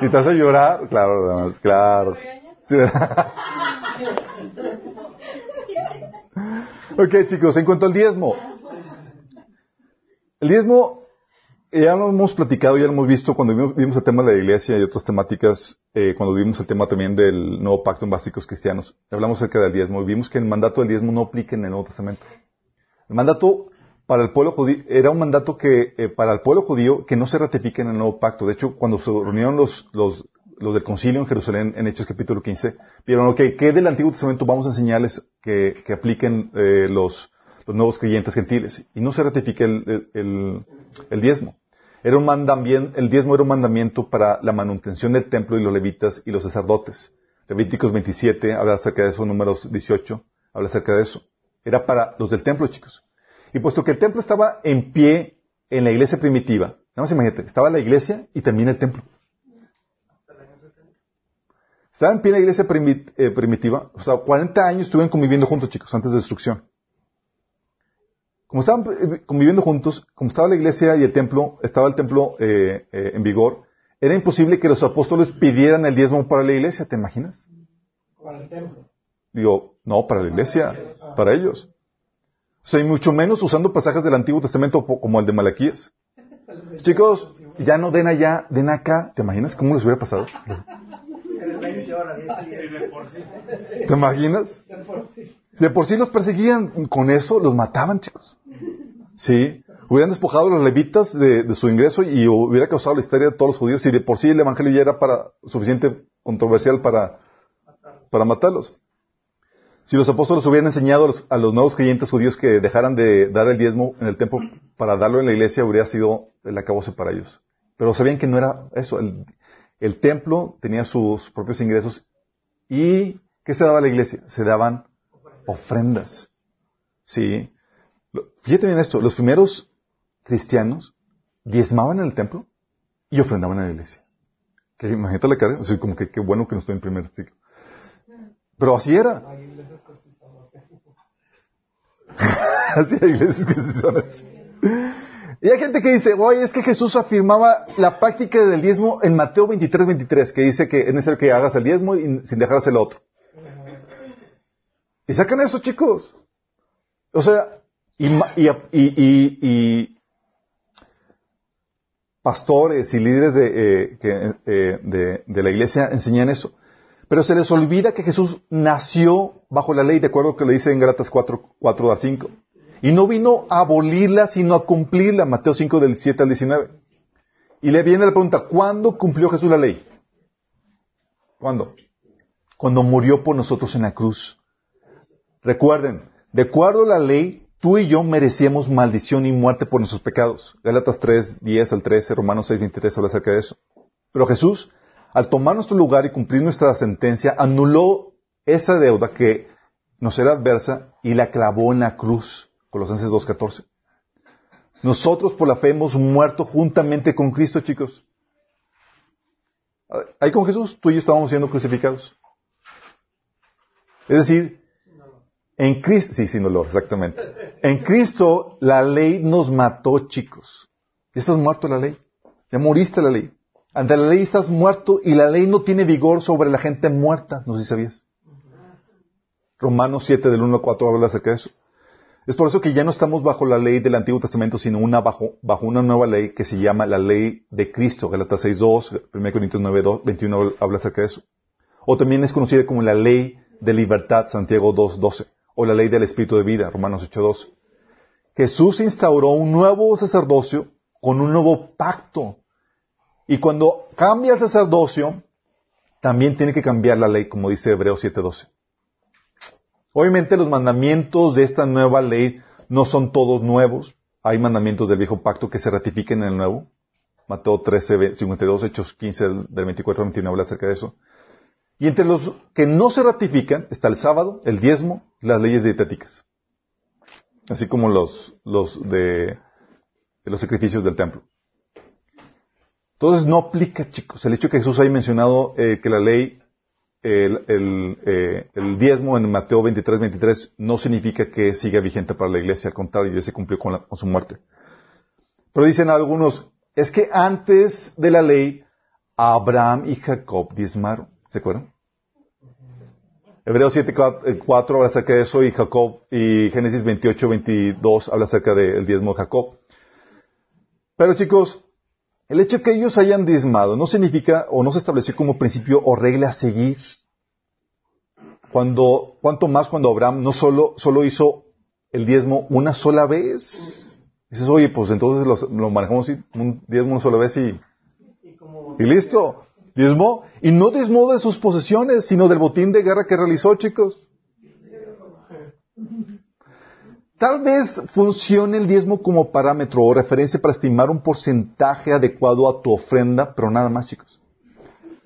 si te hace llorar, claro, además, claro. Ok, chicos, en cuanto al diezmo. El diezmo, ya lo hemos platicado, ya lo hemos visto cuando vimos, el tema de la iglesia y otras temáticas, eh, cuando vimos el tema también del nuevo pacto en básicos cristianos. Hablamos acerca del diezmo y vimos que el mandato del diezmo no aplica en el Nuevo Testamento. El mandato para el pueblo judío era un mandato que eh, para el pueblo judío que no se ratifica en el nuevo pacto. De hecho, cuando se reunieron los, los, los del concilio en Jerusalén en Hechos capítulo 15, vieron, ok, ¿qué del Antiguo Testamento vamos a enseñarles que, que apliquen eh, los, los nuevos creyentes gentiles? Y no se ratifica el, el, el diezmo. Era un mandamiento, el diezmo era un mandamiento para la manutención del templo y los levitas y los sacerdotes. Levíticos 27 habla acerca de eso, números 18 habla acerca de eso. Era para los del templo, chicos. Y puesto que el templo estaba en pie en la iglesia primitiva, nada más imagínate, estaba la iglesia y también el templo. Estaba en pie en la iglesia eh, primitiva, o sea, 40 años estuvieron conviviendo juntos, chicos, antes de destrucción. Como estaban eh, conviviendo juntos, como estaba la iglesia y el templo, estaba el templo eh, eh, en vigor, era imposible que los apóstoles pidieran el diezmo para la iglesia, ¿te imaginas? Para el templo. Digo, no, para la iglesia, para ellos. O sea, y mucho menos usando pasajes del Antiguo Testamento como el de Malaquías. Chicos, ya no den allá, den acá. ¿Te imaginas cómo les hubiera pasado? ¿Te imaginas? De por sí. Los perseguían, con eso los mataban, chicos. Sí. Hubieran despojado a los levitas de, su ingreso y hubiera causado la histeria de todos los judíos y de por sí el evangelio ya era para, suficiente controversial para, para matarlos. Si los apóstoles hubieran enseñado a los, a los nuevos creyentes judíos que dejaran de dar el diezmo en el templo para darlo en la iglesia, hubiera sido el acabose para ellos. Pero sabían que no era eso. El, el templo tenía sus propios ingresos y ¿qué se daba a la iglesia? Se daban ofrendas. Sí. Fíjate bien esto, los primeros cristianos diezmaban en el templo y ofrendaban en la iglesia. Que imagínate la cara, así como que qué bueno que no estoy en primer ciclo. Pero así era. Así. Hay iglesias que sí son así. Y hay gente que dice, oye, es que Jesús afirmaba la práctica del diezmo en Mateo 23, 23, que dice que es necesario que hagas el diezmo y sin dejar hacer el otro. Y sacan eso, chicos. O sea, y, pastores y líderes de, eh, eh, de, la iglesia enseñan eso. Pero se les olvida que Jesús nació bajo la ley, de acuerdo a lo que le dice en Galatas 4, 4 al 5. Y no vino a abolirla, sino a cumplirla, Mateo 5 del 7 al 19. Y le viene la pregunta, ¿cuándo cumplió Jesús la ley? ¿Cuándo? Cuando murió por nosotros en la cruz. Recuerden, de acuerdo a la ley, tú y yo merecíamos maldición y muerte por nuestros pecados. Gálatas 3, 10 al 13, Romanos 6, 23 habla acerca de eso. Pero Jesús, al tomar nuestro lugar y cumplir nuestra sentencia, anuló esa deuda que nos era adversa y la clavó en la cruz. Colosenses 2, 14. Nosotros por la fe hemos muerto juntamente con Cristo, chicos. Ahí con Jesús, tú y yo estábamos siendo crucificados. Es decir, en Cristo, sí, sin dolor, exactamente. En Cristo la ley nos mató, chicos. Ya estás muerto la ley. Ya moriste la ley. Ante la ley estás muerto y la ley no tiene vigor sobre la gente muerta. No sé si sabías. Romanos 7 del 1 al 4 habla acerca de eso. Es por eso que ya no estamos bajo la ley del Antiguo Testamento, sino una bajo, bajo una nueva ley que se llama la ley de Cristo. Galatas 6.2, 1 Corintios 9, 21 habla acerca de eso. O también es conocida como la ley de libertad, Santiago 2.12. O la ley del Espíritu de vida, Romanos 8.2. Jesús instauró un nuevo sacerdocio con un nuevo pacto. Y cuando cambia el sacerdocio, también tiene que cambiar la ley, como dice Hebreos 7.12. Obviamente los mandamientos de esta nueva ley no son todos nuevos. Hay mandamientos del viejo pacto que se ratifiquen en el nuevo. Mateo 13, 52, Hechos 15 del 24 al 29 habla acerca de eso. Y entre los que no se ratifican está el sábado, el diezmo y las leyes dietéticas. Así como los, los de, los sacrificios del templo. Entonces no aplica, chicos, el hecho que Jesús haya mencionado eh, que la ley el, el, eh, el, diezmo en Mateo 23, 23 no significa que siga vigente para la iglesia, al contrario, ya se cumplió con, con su muerte. Pero dicen algunos, es que antes de la ley, Abraham y Jacob diezmaron. ¿Se acuerdan? Hebreos 7, 4 habla acerca de eso y Jacob, y Génesis 28, 22 habla acerca del diezmo de Jacob. Pero chicos, el hecho de que ellos hayan diezmado no significa o no se estableció como principio o regla a seguir. Cuando, cuanto más cuando Abraham no solo, solo hizo el diezmo una sola vez. Dices, oye, pues entonces lo, manejamos un diezmo una sola vez y, y listo. Diezmó. Y no diezmó de sus posesiones, sino del botín de guerra que realizó, chicos. Tal vez funcione el diezmo como parámetro o referencia para estimar un porcentaje adecuado a tu ofrenda, pero nada más, chicos.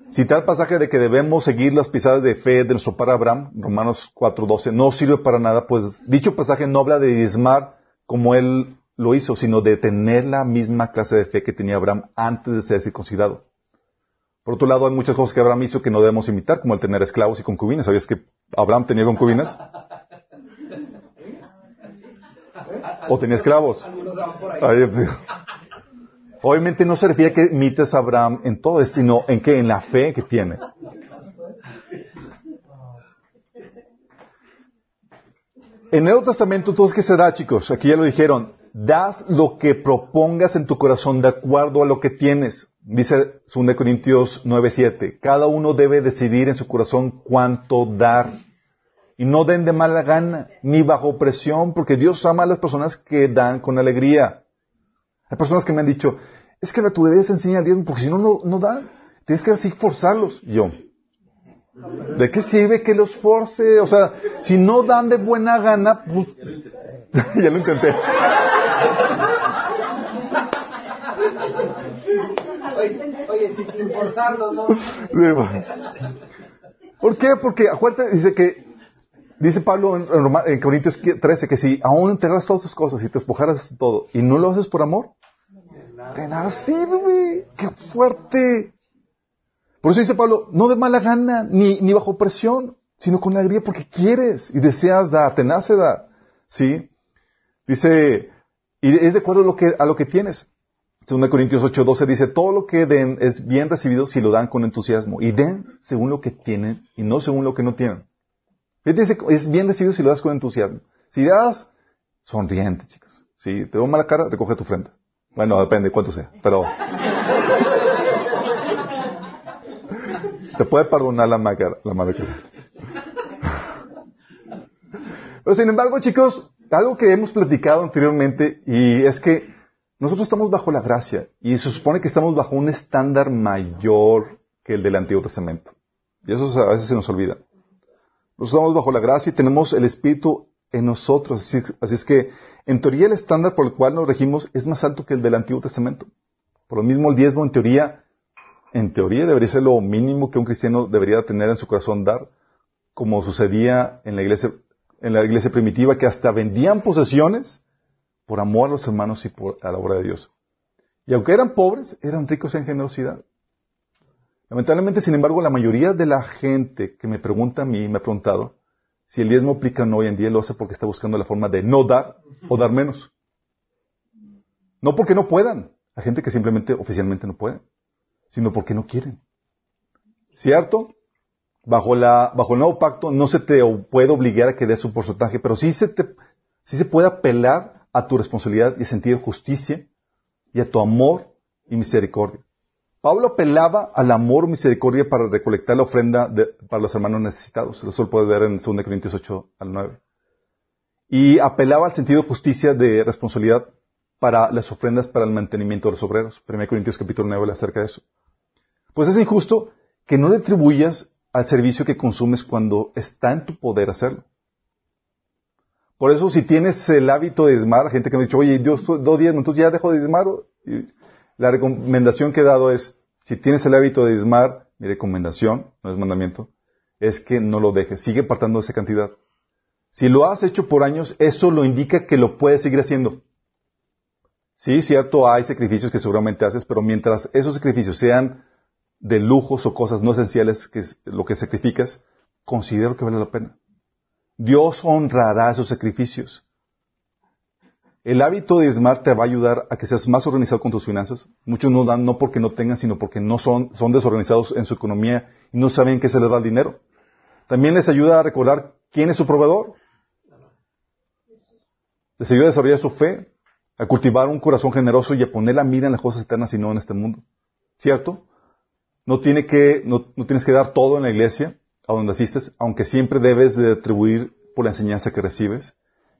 Si tal pasaje de que debemos seguir las pisadas de fe de nuestro padre Abraham, Romanos 4.12, no sirve para nada, pues dicho pasaje no habla de diezmar como él lo hizo, sino de tener la misma clase de fe que tenía Abraham antes de ser circuncidado. Por otro lado, hay muchas cosas que Abraham hizo que no debemos imitar, como el tener esclavos y concubinas. ¿Sabías que Abraham tenía concubinas? o tenía esclavos. Obviamente no se refiere a que imites a Abraham en todo, sino en que en la fe que tiene. En el Nuevo Testamento, entonces, ¿qué se da, chicos? Aquí ya lo dijeron. Das lo que propongas en tu corazón de acuerdo a lo que tienes. Dice 2 Corintios 9:7. Cada uno debe decidir en su corazón cuánto dar. Y no den de mala gana, ni bajo presión, porque Dios ama a las personas que dan con alegría. Hay personas que me han dicho, es que tú debes enseñar diezmo, porque si no, no, dan. Tienes que así forzarlos. yo, ¿de qué sirve que los force? O sea, si no dan de buena gana, pues... ya lo intenté. Oye, si sin forzarlos, ¿no? ¿Por qué? Porque acuérdate, dice que Dice Pablo en, Corintios 13 que si aún enterras todas tus cosas y te despojaras de todo y no lo haces por amor, de nada sirve. ¡Qué fuerte! Por eso dice Pablo, no de mala gana, ni, ni bajo presión, sino con alegría porque quieres y deseas dar, te nace dar. ¿Sí? Dice, y es de acuerdo a lo que, a lo que tienes. 2 Corintios 8:12 dice, todo lo que den es bien recibido si lo dan con entusiasmo. Y den según lo que tienen y no según lo que no tienen es bien recibido si lo das con entusiasmo. Si das, sonriente, chicos. Si te veo mala cara, recoge tu frente. Bueno, depende de cuánto sea, pero... te puede perdonar la mala cara. La mala cara. Pero sin embargo, chicos, algo que hemos platicado anteriormente y es que nosotros estamos bajo la gracia y se supone que estamos bajo un estándar mayor que el del Antiguo Testamento. Y eso a veces se nos olvida. Nosotros estamos bajo la gracia y tenemos el Espíritu en nosotros. Así, es que, en teoría, el estándar por el cual nos regimos es más alto que el del Antiguo Testamento. Por lo mismo, el diezmo, en teoría, en teoría debería ser lo mínimo que un cristiano debería tener en su corazón dar, como sucedía en la iglesia, en la iglesia primitiva, que hasta vendían posesiones por amor a los hermanos y por a la obra de Dios. Y aunque eran pobres, eran ricos en generosidad. Lamentablemente, sin embargo, la mayoría de la gente que me pregunta a mí, me ha preguntado, si el diezmo aplica no hoy en día, lo hace porque está buscando la forma de no dar o dar menos. No porque no puedan. Hay gente que simplemente oficialmente no puede, sino porque no quieren. ¿Cierto? Bajo, el nuevo pacto no se te puede obligar a que des un porcentaje, pero sí se, te, sí se puede apelar a tu responsabilidad y sentido de justicia y a tu amor y misericordia. Pablo apelaba al amor y misericordia para recolectar la ofrenda para los hermanos necesitados. Eso lo puedes ver en 2 Corintios 8 al 9. Y apelaba al sentido de justicia de responsabilidad para las ofrendas para el mantenimiento de los obreros. 1 Corintios capítulo 9 acerca de eso. Pues es injusto que no le atribuyas al servicio que consumes cuando está en tu poder hacerlo. Por eso, si tienes el hábito de diezmar, gente que me ha dicho, oye, yo dos días, entonces ya dejo de diezmar. la recomendación que he dado es, si tienes el hábito de diezmar, mi recomendación, no es mandamiento, es que no lo dejes, sigue apartando esa cantidad. Si lo has hecho por años, eso lo indica que lo puedes seguir haciendo. Sí, cierto, hay sacrificios que seguramente haces, pero mientras esos sacrificios sean de lujos o cosas no esenciales, que es lo que sacrificas, considero que vale la pena. Dios honrará esos sacrificios. El hábito de diezmar te va a ayudar a que seas más organizado con tus finanzas. Muchos no dan no porque no tengan, sino porque no son, son desorganizados en su economía y no saben qué se les da el dinero. También les ayuda a recordar quién es su proveedor. Les ayuda a desarrollar su fe, a cultivar un corazón generoso y a poner la mira en las cosas eternas y no en este mundo. ¿Cierto? No, tienes que dar todo en la iglesia a donde asistes, aunque siempre debes de atribuir por la enseñanza que recibes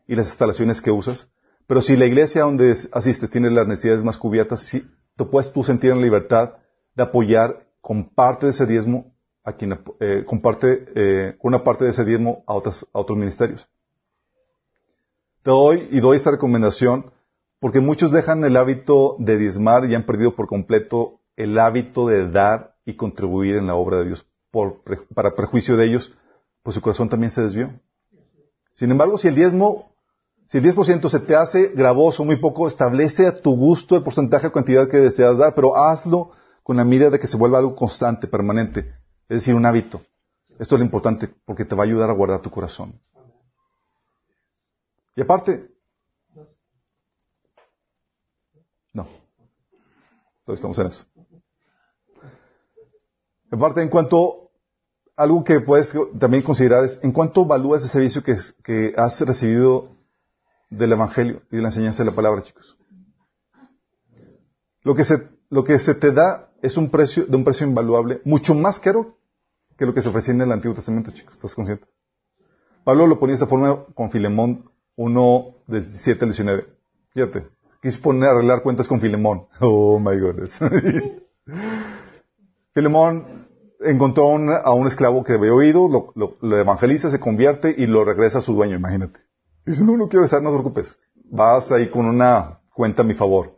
y las instalaciones que usas. Pero si la iglesia donde asistes tiene las necesidades más cubiertas, sí, puedes tú sentir en libertad de apoyar con parte de ese diezmo a quien eh, comparte eh, una parte de ese diezmo a, otras, a otros ministerios. Te doy y doy esta recomendación porque muchos dejan el hábito de diezmar y han perdido por completo el hábito de dar y contribuir en la obra de Dios para perjuicio de ellos, pues su corazón también se desvió. Sin embargo, si el diezmo, si el 10% se te hace gravoso, muy poco, establece a tu gusto el porcentaje o cantidad que deseas dar, pero hazlo con la mira de que se vuelva algo constante, permanente, es decir, un hábito. Esto es lo importante, porque te va a ayudar a guardar tu corazón. Y aparte, no, estamos en eso. Aparte, en cuanto, algo que puedes también considerar es, ¿en cuánto evalúas el servicio que, has recibido del Evangelio y de la enseñanza de la palabra, chicos? Lo que se, lo que se te da es un precio, de un precio invaluable, mucho más caro que lo que se ofrecía en el Antiguo Testamento, chicos. ¿Estás consciente? Pablo lo ponía de esta forma con Filemón 1, del 17 al 19. Fíjate, quise poner a arreglar cuentas con Filemón. Oh my goodness. Filemón encontró a un esclavo que había oído, lo, evangeliza, se convierte y lo regresa a su dueño, imagínate. Dice, no, no quiero estar, no te preocupes. Vas ahí con una cuenta a mi favor.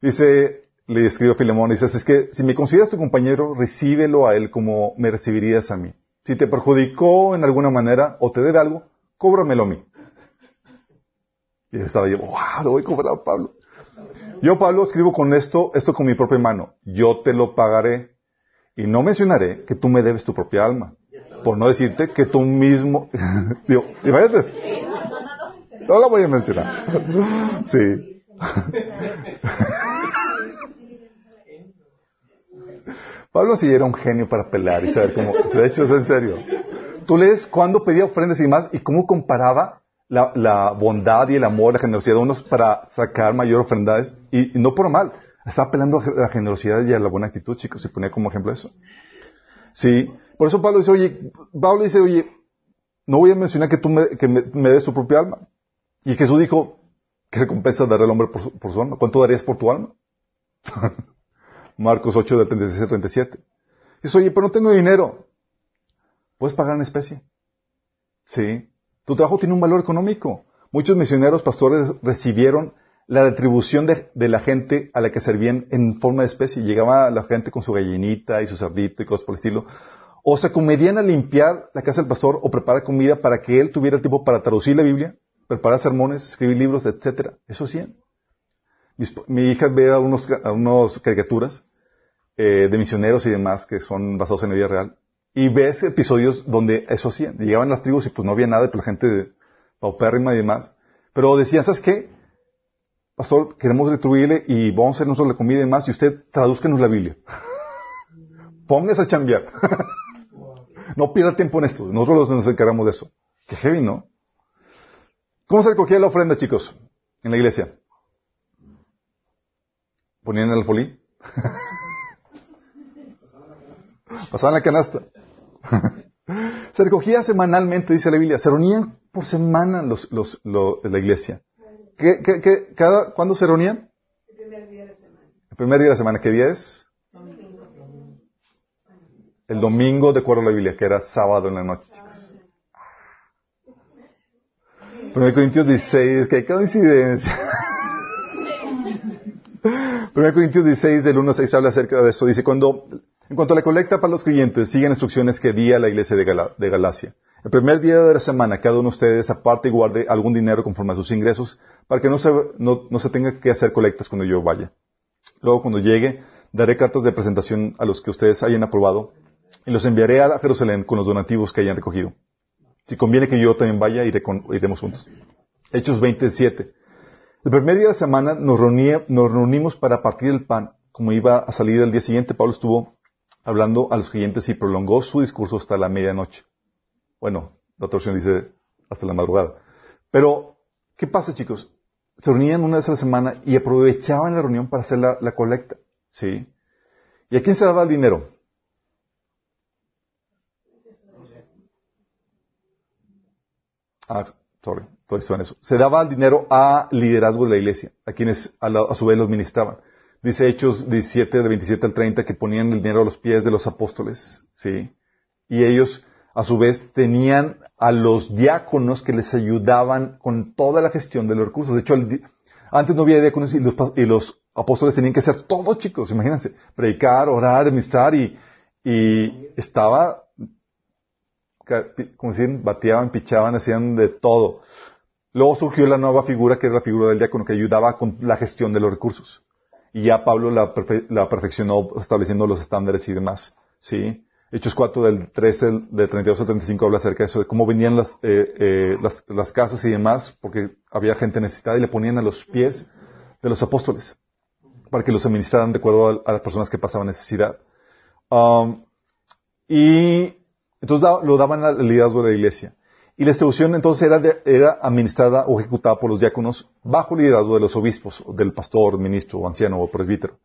Dice, le escribió Filemón, dice, es que si me consideras tu compañero, recíbelo a él como me recibirías a mí. Si te perjudicó en alguna manera o te debe algo, cóbramelo a mí. Y estaba yo, wow, lo voy a cobrar a Pablo. Yo, Pablo, escribo con esto, esto con mi propia mano. Yo te lo pagaré y no mencionaré que tú me debes tu propia alma. Por no decirte que tú mismo... Digo, imagínate. No la voy a mencionar. Sí. Pablo sí era un genio para pelar y saber cómo... De hecho, es en serio. Tú lees cuándo pedía ofrendas y más y cómo comparaba la, bondad y el amor, la generosidad de unos para sacar mayor ofrendades y no por mal. Está apelando a la generosidad y a la buena actitud, chicos, se ponía como ejemplo eso. Sí. Por eso Pablo dice, oye, Pablo dice, oye, no voy a mencionar que tú me, que me, des tu propia alma. Y Jesús dijo, ¿qué recompensa dará el hombre por su, alma? ¿Cuánto darías por tu alma? Marcos 8 del 36 al 37. Dice, oye, pero no tengo dinero. ¿Puedes pagar en especie? Sí. Tu trabajo tiene un valor económico. Muchos misioneros, pastores recibieron la retribución de, la gente a la que servían en forma de especie. Llegaba la gente con su gallinita y su cerdito y cosas por el estilo. O se comedían a limpiar la casa del pastor o preparar comida para que él tuviera tiempo para traducir la Biblia, preparar sermones, escribir libros, etcétera. Eso hacían. mi hija ve a unos, caricaturas eh, de misioneros y demás que son basados en la vida real. Y ves episodios donde eso hacían. Llegaban las tribus y pues no había nada, pero la gente paupérrima y demás. Pero decían, ¿sabes qué? Pastor, queremos retribuirle y vamos a hacer nosotros la comida y demás y usted tradúzcanos la Biblia. Póngase a chambear. no pierda tiempo en esto. Nosotros nos encargamos de eso. Qué heavy, ¿no? ¿Cómo se recogía la ofrenda, chicos? En la iglesia. Ponían el folí. Pasaban la canasta. se recogía semanalmente, dice la Biblia. Se reunían por semana los, los, la iglesia. ¿Qué, qué, qué, cada, ¿Cuándo se reunían? El primer día de la semana. El primer día de la semana. ¿Qué día es? El domingo, de acuerdo a la Biblia, que era sábado en la noche, chicos. 1 Corintios 16, que coincidencia. 1 Corintios 16, del 1 al 6, habla acerca de eso. Dice, cuando, en cuanto a la colecta para los creyentes, siguen instrucciones que di a la iglesia de, de Galacia. El primer día de la semana, cada uno de ustedes aparte y guarde algún dinero conforme a sus ingresos, para que no se, no, no se tenga que hacer colectas cuando yo vaya. Luego, cuando llegue, daré cartas de presentación a los que ustedes hayan aprobado y los enviaré a Jerusalén con los donativos que hayan recogido. Si conviene que yo también vaya, iré iremos juntos. Hechos 27. El primer día de la semana nos, nos reunimos para partir el pan. Como iba a salir el día siguiente, Pablo estuvo hablando a los clientes y prolongó su discurso hasta la medianoche. Bueno, la otra versión dice hasta la madrugada. Pero, ¿qué pasa, chicos? Se reunían una vez a la semana y aprovechaban la reunión para hacer la, la colecta. ¿Sí? ¿Y a quién se daba el dinero? Ah, sorry, estoy en eso. Se daba el dinero a liderazgo de la iglesia, a quienes a, su vez los ministraban. Dice Hechos 17, de 27 al 30, que ponían el dinero a los pies de los apóstoles, ¿sí? Y ellos, a su vez, tenían a los diáconos que les ayudaban con toda la gestión de los recursos. De hecho, antes no había diáconos y los, y los, apóstoles tenían que ser todos chicos, imagínense, predicar, orar, administrar y, y estaba como decían, bateaban, pichaban, hacían de todo. Luego surgió la nueva figura, que era la figura del diácono, que ayudaba con la gestión de los recursos. Y ya Pablo la, perfeccionó estableciendo los estándares y demás. ¿sí? Hechos 4 del 13, del 32 al 35 habla acerca de eso, de cómo venían las, eh, eh, las, las, casas y demás, porque había gente necesitada y le ponían a los pies de los apóstoles para que los administraran de acuerdo a, las personas que pasaban necesidad. Um, y entonces lo daban al liderazgo de la iglesia. Y la distribución entonces era, era administrada o ejecutada por los diáconos bajo el liderazgo de los obispos, del pastor, ministro, anciano o presbítero.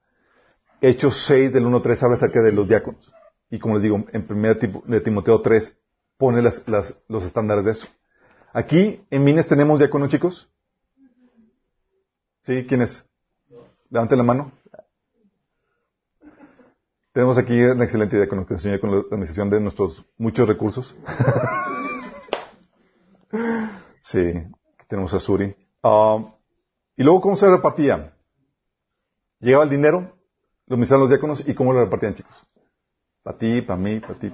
Hechos 6 del 1 3 habla acerca de los diáconos. Y como les digo, en 1 de Timoteo 3 pone las, las, los estándares de eso. Aquí en Mines tenemos diáconos, chicos. ¿Sí? ¿Quién es? Levanten la mano. Tenemos aquí una excelente idea con lo que enseñé con la administración de nuestros muchos recursos. sí, aquí tenemos a Suri. Um, y luego, ¿cómo se repartía? Llegaba el dinero, lo administraban los diáconos y ¿cómo lo repartían, chicos? Para ti, para mí, para ti.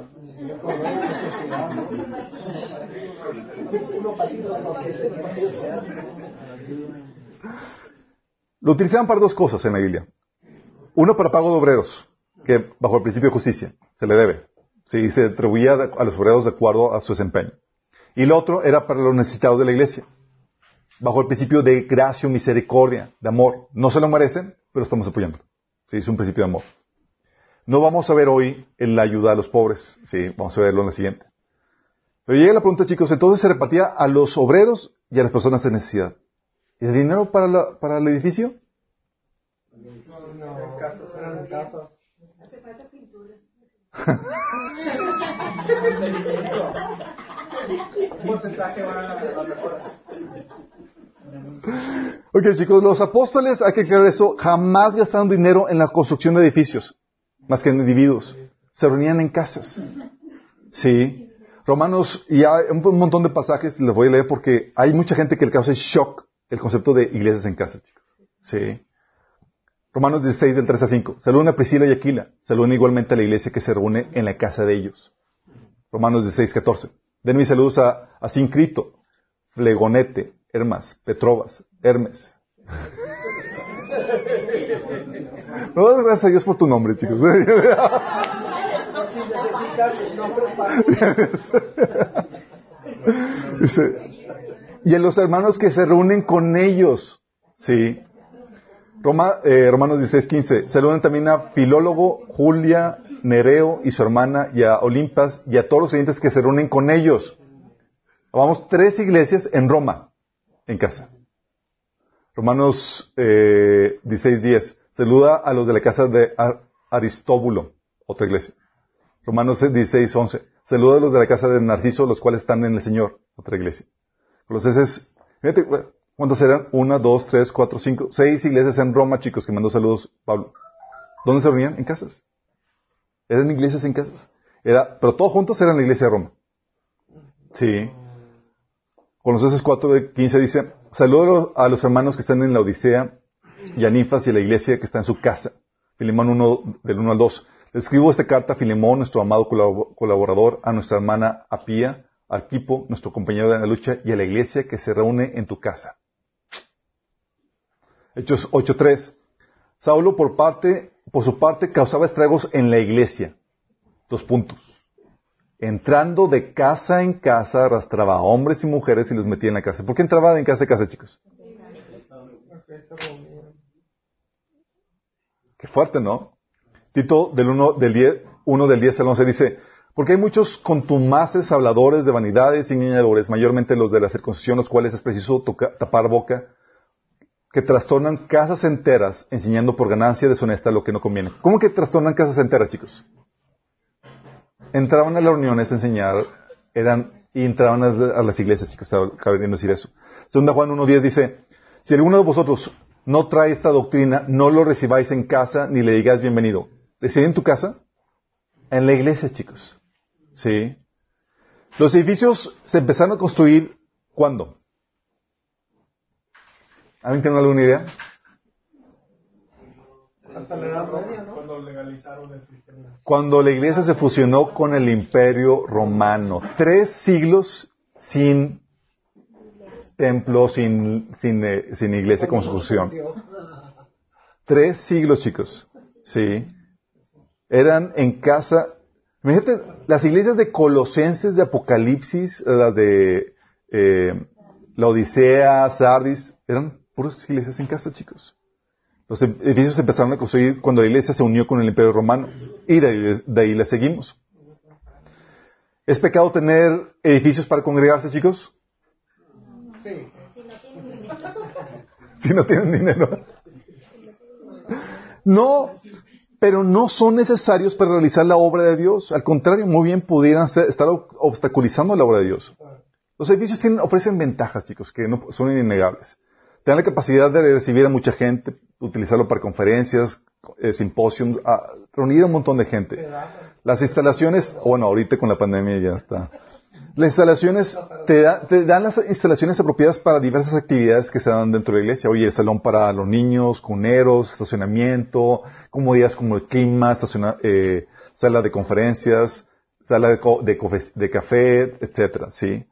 Lo utilizaban para dos cosas en la Biblia. Uno para pago de obreros que bajo el principio de justicia se le debe. Sí, se atribuía a los obreros de acuerdo a su desempeño. Y lo otro era para los necesitados de la iglesia, bajo el principio de gracia, misericordia, de amor. No se lo merecen, pero estamos apoyando. Sí, es un principio de amor. No vamos a ver hoy la ayuda a los pobres, sí, vamos a verlo en la siguiente. Pero llega la pregunta, chicos, entonces se repartía a los obreros y a las personas en necesidad. ¿Y el dinero para, para el edificio? No, casas, eran casas. Hace falta pintura. Ok, chicos, los apóstoles, hay que aclarar esto, jamás gastaron dinero en la construcción de edificios, más que en individuos. Se reunían en casas. Sí. Romanos, y hay un montón de pasajes, les voy a leer porque hay mucha gente que le causa shock el concepto de iglesias en casa, chicos. Sí. Romanos 16 del 3 a 5. Saluden a Priscila y Aquila. Saluden igualmente a la iglesia que se reúne en la casa de ellos. Romanos 16, 14. Den mis saludos a, a Sincrito, Flegonete, Hermas, Petrobas, Hermes. No, gracias a Dios por tu nombre, chicos. Y a los hermanos que se reúnen con ellos. Sí. Roma, eh, Romanos 16, 15. Saludan también a Filólogo, Julia, Nereo y su hermana, y a Olimpas, y a todos los creyentes que se reúnen con ellos. Vamos, tres iglesias en Roma, en casa. Romanos eh, 16, 10. Saluda a los de la casa de Aristóbulo, otra iglesia. Romanos 16, 11. Saluda a los de la casa de Narciso, los cuales están en el Señor, otra iglesia. Colosenses, fíjate, ¿cuántas eran? Una, dos, tres, cuatro, cinco, seis iglesias en Roma, chicos, que mandó saludos Pablo. ¿Dónde se reunían? En casas. Eran iglesias en casas. Era, pero todos juntos eran la iglesia de Roma. Sí. Colosenses 4, 15 dice, saludo a los hermanos que están en la Odisea y a Ninfas y a la iglesia que está en su casa. Filemón 1, del 1 al 2. Le escribo esta carta a Filemón, nuestro amado colaborador, a nuestra hermana Apía, al equipo, nuestro compañero de la lucha, y a la iglesia que se reúne en tu casa. Hechos 8.3. Saulo por parte, por su parte causaba estragos en la iglesia. Dos puntos. Entrando de casa en casa arrastraba a hombres y mujeres y los metía en la cárcel. ¿Por qué entraba en casa en casa, chicos? Fuerte, ¿no? Tito del 1 del 10, 1 del 10 al 11 dice, porque hay muchos contumaces habladores de vanidades y engañadores, mayormente los de la circuncisión, los cuales es preciso tapar boca, que trastornan casas enteras enseñando por ganancia deshonesta lo que no conviene. ¿Cómo que trastornan casas enteras, chicos? Entraban a las reuniones a enseñar, eran, y entraban a, las iglesias, chicos, estaba queriendo decir eso. Segunda Juan 1.10 dice, si alguno de vosotros no trae esta doctrina, no lo recibáis en casa ni le digáis bienvenido. ¿Decide en tu casa? En la iglesia, chicos. Sí. Los edificios se empezaron a construir ¿cuándo? ¿Alguien tiene alguna idea? Cuando legalizaron el Cuando la iglesia se fusionó con el imperio romano. Tres siglos sin templo, sin, sin, eh, sin iglesia como fusión. Tres siglos, chicos. Sí. Eran en casa. Imagínate, las iglesias de Colosenses, de Apocalipsis, las de eh, la Odisea, Sardis, eran puras iglesias en casa, chicos. Los edificios empezaron a construir cuando la iglesia se unió con el imperio romano. Y de ahí, de ahí le seguimos. ¿Es pecado tener edificios para congregarse, chicos? Sí. Si no tienen dinero. No, pero no son necesarios para realizar la obra de Dios. Al contrario, muy bien pudieran estar obstaculizando la obra de Dios. Los edificios tienen, ofrecen ventajas, chicos, que no, son innegables. Tienen la capacidad de recibir a mucha gente, utilizarlo para conferencias, eh, simposios, reunir a un montón de gente. Las instalaciones, bueno, ahorita con la pandemia ya está. Las instalaciones, te, dan las instalaciones apropiadas para diversas actividades que se dan dentro de la iglesia. Oye, salón para los niños, cuneros, estacionamiento, comodidades como el clima, eh, sala de conferencias, sala de, café, etcétera, ¿sí?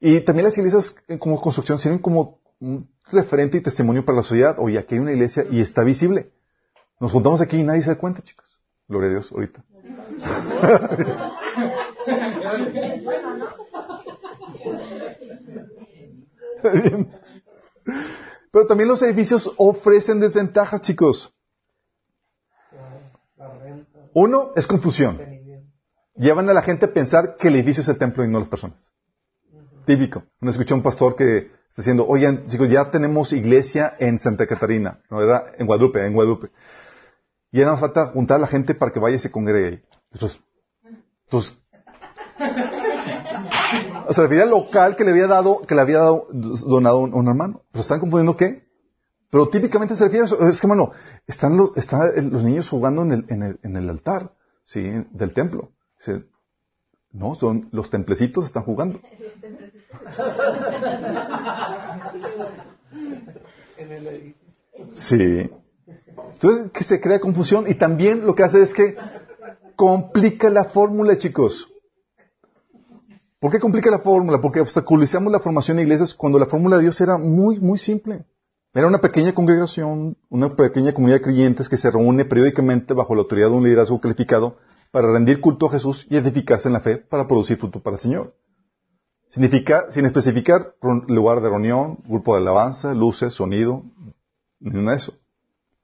Y también las iglesias eh, como construcción sirven como un referente y testimonio para la sociedad. Oye, aquí hay una iglesia y está visible. Nos juntamos aquí y nadie se da cuenta, chicos. Gloria a Dios, ahorita. Pero también los edificios ofrecen desventajas, chicos. Uno es confusión. Llevan a la gente a pensar que el edificio es el templo y no las personas. Típico. Uno escuché a un pastor que está diciendo, oigan, chicos, ya tenemos iglesia en Santa Catarina, ¿no? Era en Guadalupe, en Guadalupe. Y nos falta juntar a la gente para que vaya y se congregue ahí. Entonces, entonces o sea, al local que le había dado, que le había dado, donado un, un hermano. Pero están confundiendo qué? Pero típicamente se refiere a eso. Es que, hermano, están los, están los niños jugando en el, en el, en el altar, ¿sí? Del templo. no, son los templecitos están jugando. Sí. Entonces, que se crea confusión y también lo que hace es que complica la fórmula, chicos. ¿Por qué complica la fórmula? Porque obstaculizamos la formación de iglesias cuando la fórmula de Dios era muy, muy simple. Era una pequeña congregación, una pequeña comunidad de creyentes que se reúne periódicamente bajo la autoridad de un liderazgo calificado para rendir culto a Jesús y edificarse en la fe para producir fruto para el Señor. Significa, sin especificar lugar de reunión, grupo de alabanza, luces, sonido, ni nada de eso.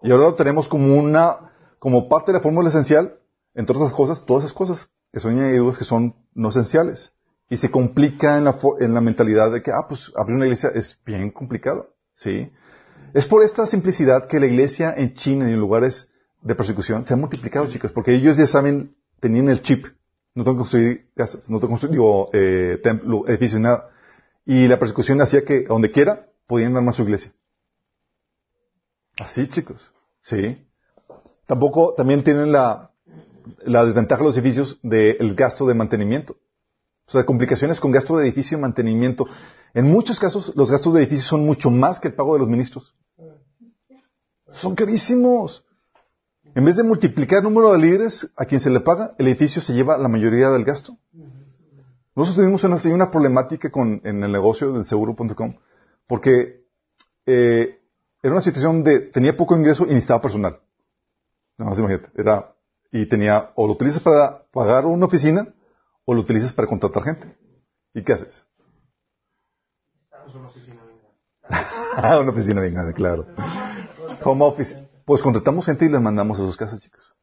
Y ahora lo tenemos como una, como parte de la fórmula esencial, entre otras cosas, todas esas cosas que son que son no esenciales. Y se complica en la, en la mentalidad de que, ah, pues abrir una iglesia es bien complicado. ¿Sí? Es por esta simplicidad que la iglesia en China y en lugares de persecución se ha multiplicado, chicos, porque ellos ya saben, tenían el chip. No tengo que construir casas, no tengo que construir, digo, eh, templo, edificios, nada. Y la persecución hacía que, donde quiera, podían armar su iglesia. Así, chicos. Sí. Tampoco, también tienen la, la desventaja de los edificios del gasto de mantenimiento. O sea, complicaciones con gasto de edificio y mantenimiento. En muchos casos, los gastos de edificio son mucho más que el pago de los ministros. Son carísimos. En vez de multiplicar el número de líderes a quien se le paga, el edificio se lleva la mayoría del gasto. Nosotros tuvimos una, problemática con, en el negocio del seguro.com porque eh, era una situación de tenía poco ingreso y necesitaba personal. Nada más imagínate. Era, y tenía, o lo utilizas para pagar una oficina o lo utilizas para contratar gente. ¿Y qué haces? una oficina una oficina bien claro. Home office. Pues contratamos gente y les mandamos a sus casas, chicos.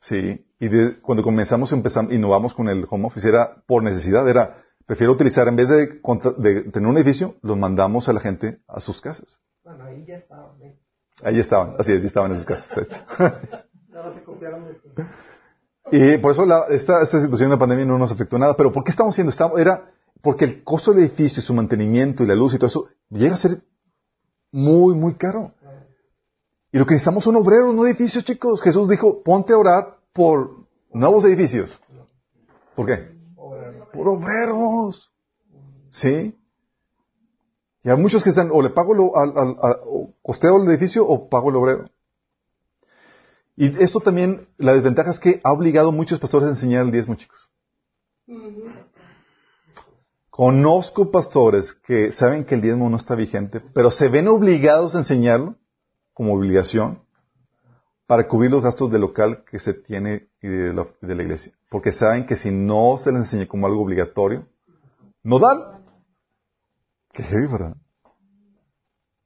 Sí. Y de, cuando comenzamos, empezamos, innovamos con el home office, era por necesidad, era, prefiero utilizar, en vez de, de tener un edificio, los mandamos a la gente a sus casas. Bueno, ahí ya estaban. Ahí estaban, así es, estaban en sus casas. Y por eso esta, esta situación de la pandemia no nos afectó nada. Pero ¿por qué estamos haciendo? esto? era porque el costo del edificio, su mantenimiento y la luz y todo eso llega a ser muy, muy caro. Y lo que necesitamos son obreros, no edificios, chicos. Jesús dijo, ponte a orar por nuevos edificios. ¿Por qué? Por obreros. ¿Sí? Y hay muchos que están, o le pago lo, al, al, costeo el edificio o pago el obrero. Y esto también, la desventaja es que ha obligado a muchos pastores a enseñar el diezmo, chicos. Conozco pastores que saben que el diezmo no está vigente, pero se ven obligados a enseñarlo como obligación para cubrir los gastos del local que se tiene de la, de la iglesia. Porque saben que si no se les enseña como algo obligatorio, no dan. Qué heavy, ¿verdad?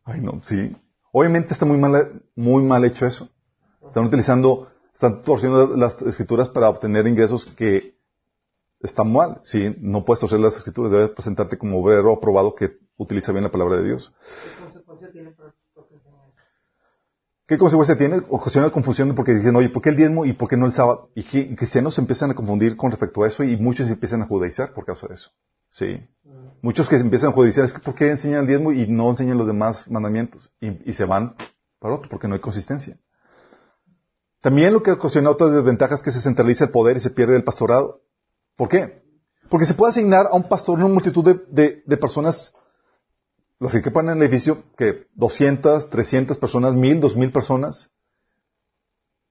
Ay, no, sí. Obviamente está muy mal, muy mal hecho eso. Están utilizando, están torciendo las escrituras para obtener ingresos que están mal. Sí, no puedes torcer las escrituras, debes presentarte como obrero aprobado que utiliza bien la palabra de Dios. ¿Qué consecuencia tiene para ¿Qué consecuencia tiene? Ocasiona confusión porque dicen, oye, ¿por qué el diezmo y por qué no el sábado? Y cristianos se empiezan a confundir con respecto a eso y muchos se empiezan a judaizar por causa de eso. Sí. Muchos que se empiezan a judaizar es que ¿por qué enseñan el diezmo y no enseñan los demás mandamientos? Y, y se van para otro porque no hay consistencia. También lo que ocasiona otras desventajas es que se centraliza el poder y se pierde el pastorado. ¿Por qué? Porque se puede asignar a un pastor una multitud de, de, personas, las que quepan en el edificio, que 200, 300 personas, 1000, 2000 personas.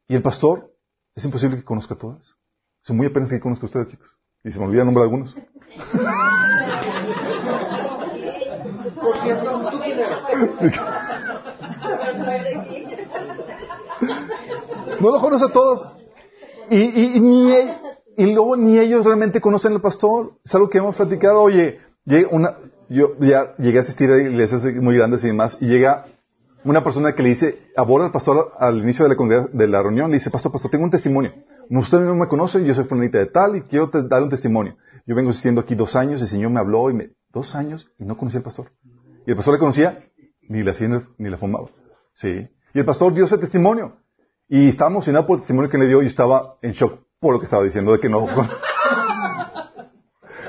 Y el pastor, es imposible que conozca a todas. Es muy apenas que conozca a ustedes, chicos. Y se me olvida el nombre de algunos. Por cierto, ¿tú quién No lo conoce a todos. Y, y, ni, y luego ni ellos realmente conocen al pastor. Es algo que hemos platicado. Oye, una, yo ya llegué a asistir a iglesias muy grandes y demás, y llega una persona que le dice, aborda al pastor al inicio de la, de la reunión, le dice, pastor, pastor, tengo un testimonio. Usted no me conoce, yo soy fulanita de tal y quiero dar un testimonio. Yo vengo asistiendo aquí dos años, el Señor me habló y me, dos años y no conocía al pastor. Y el pastor le conocía, ni la hacía ni la fumaba. Sí. Y el pastor dio ese testimonio. Y estaba emocionado por el testimonio que le dio y estaba en shock por lo que estaba diciendo de que no.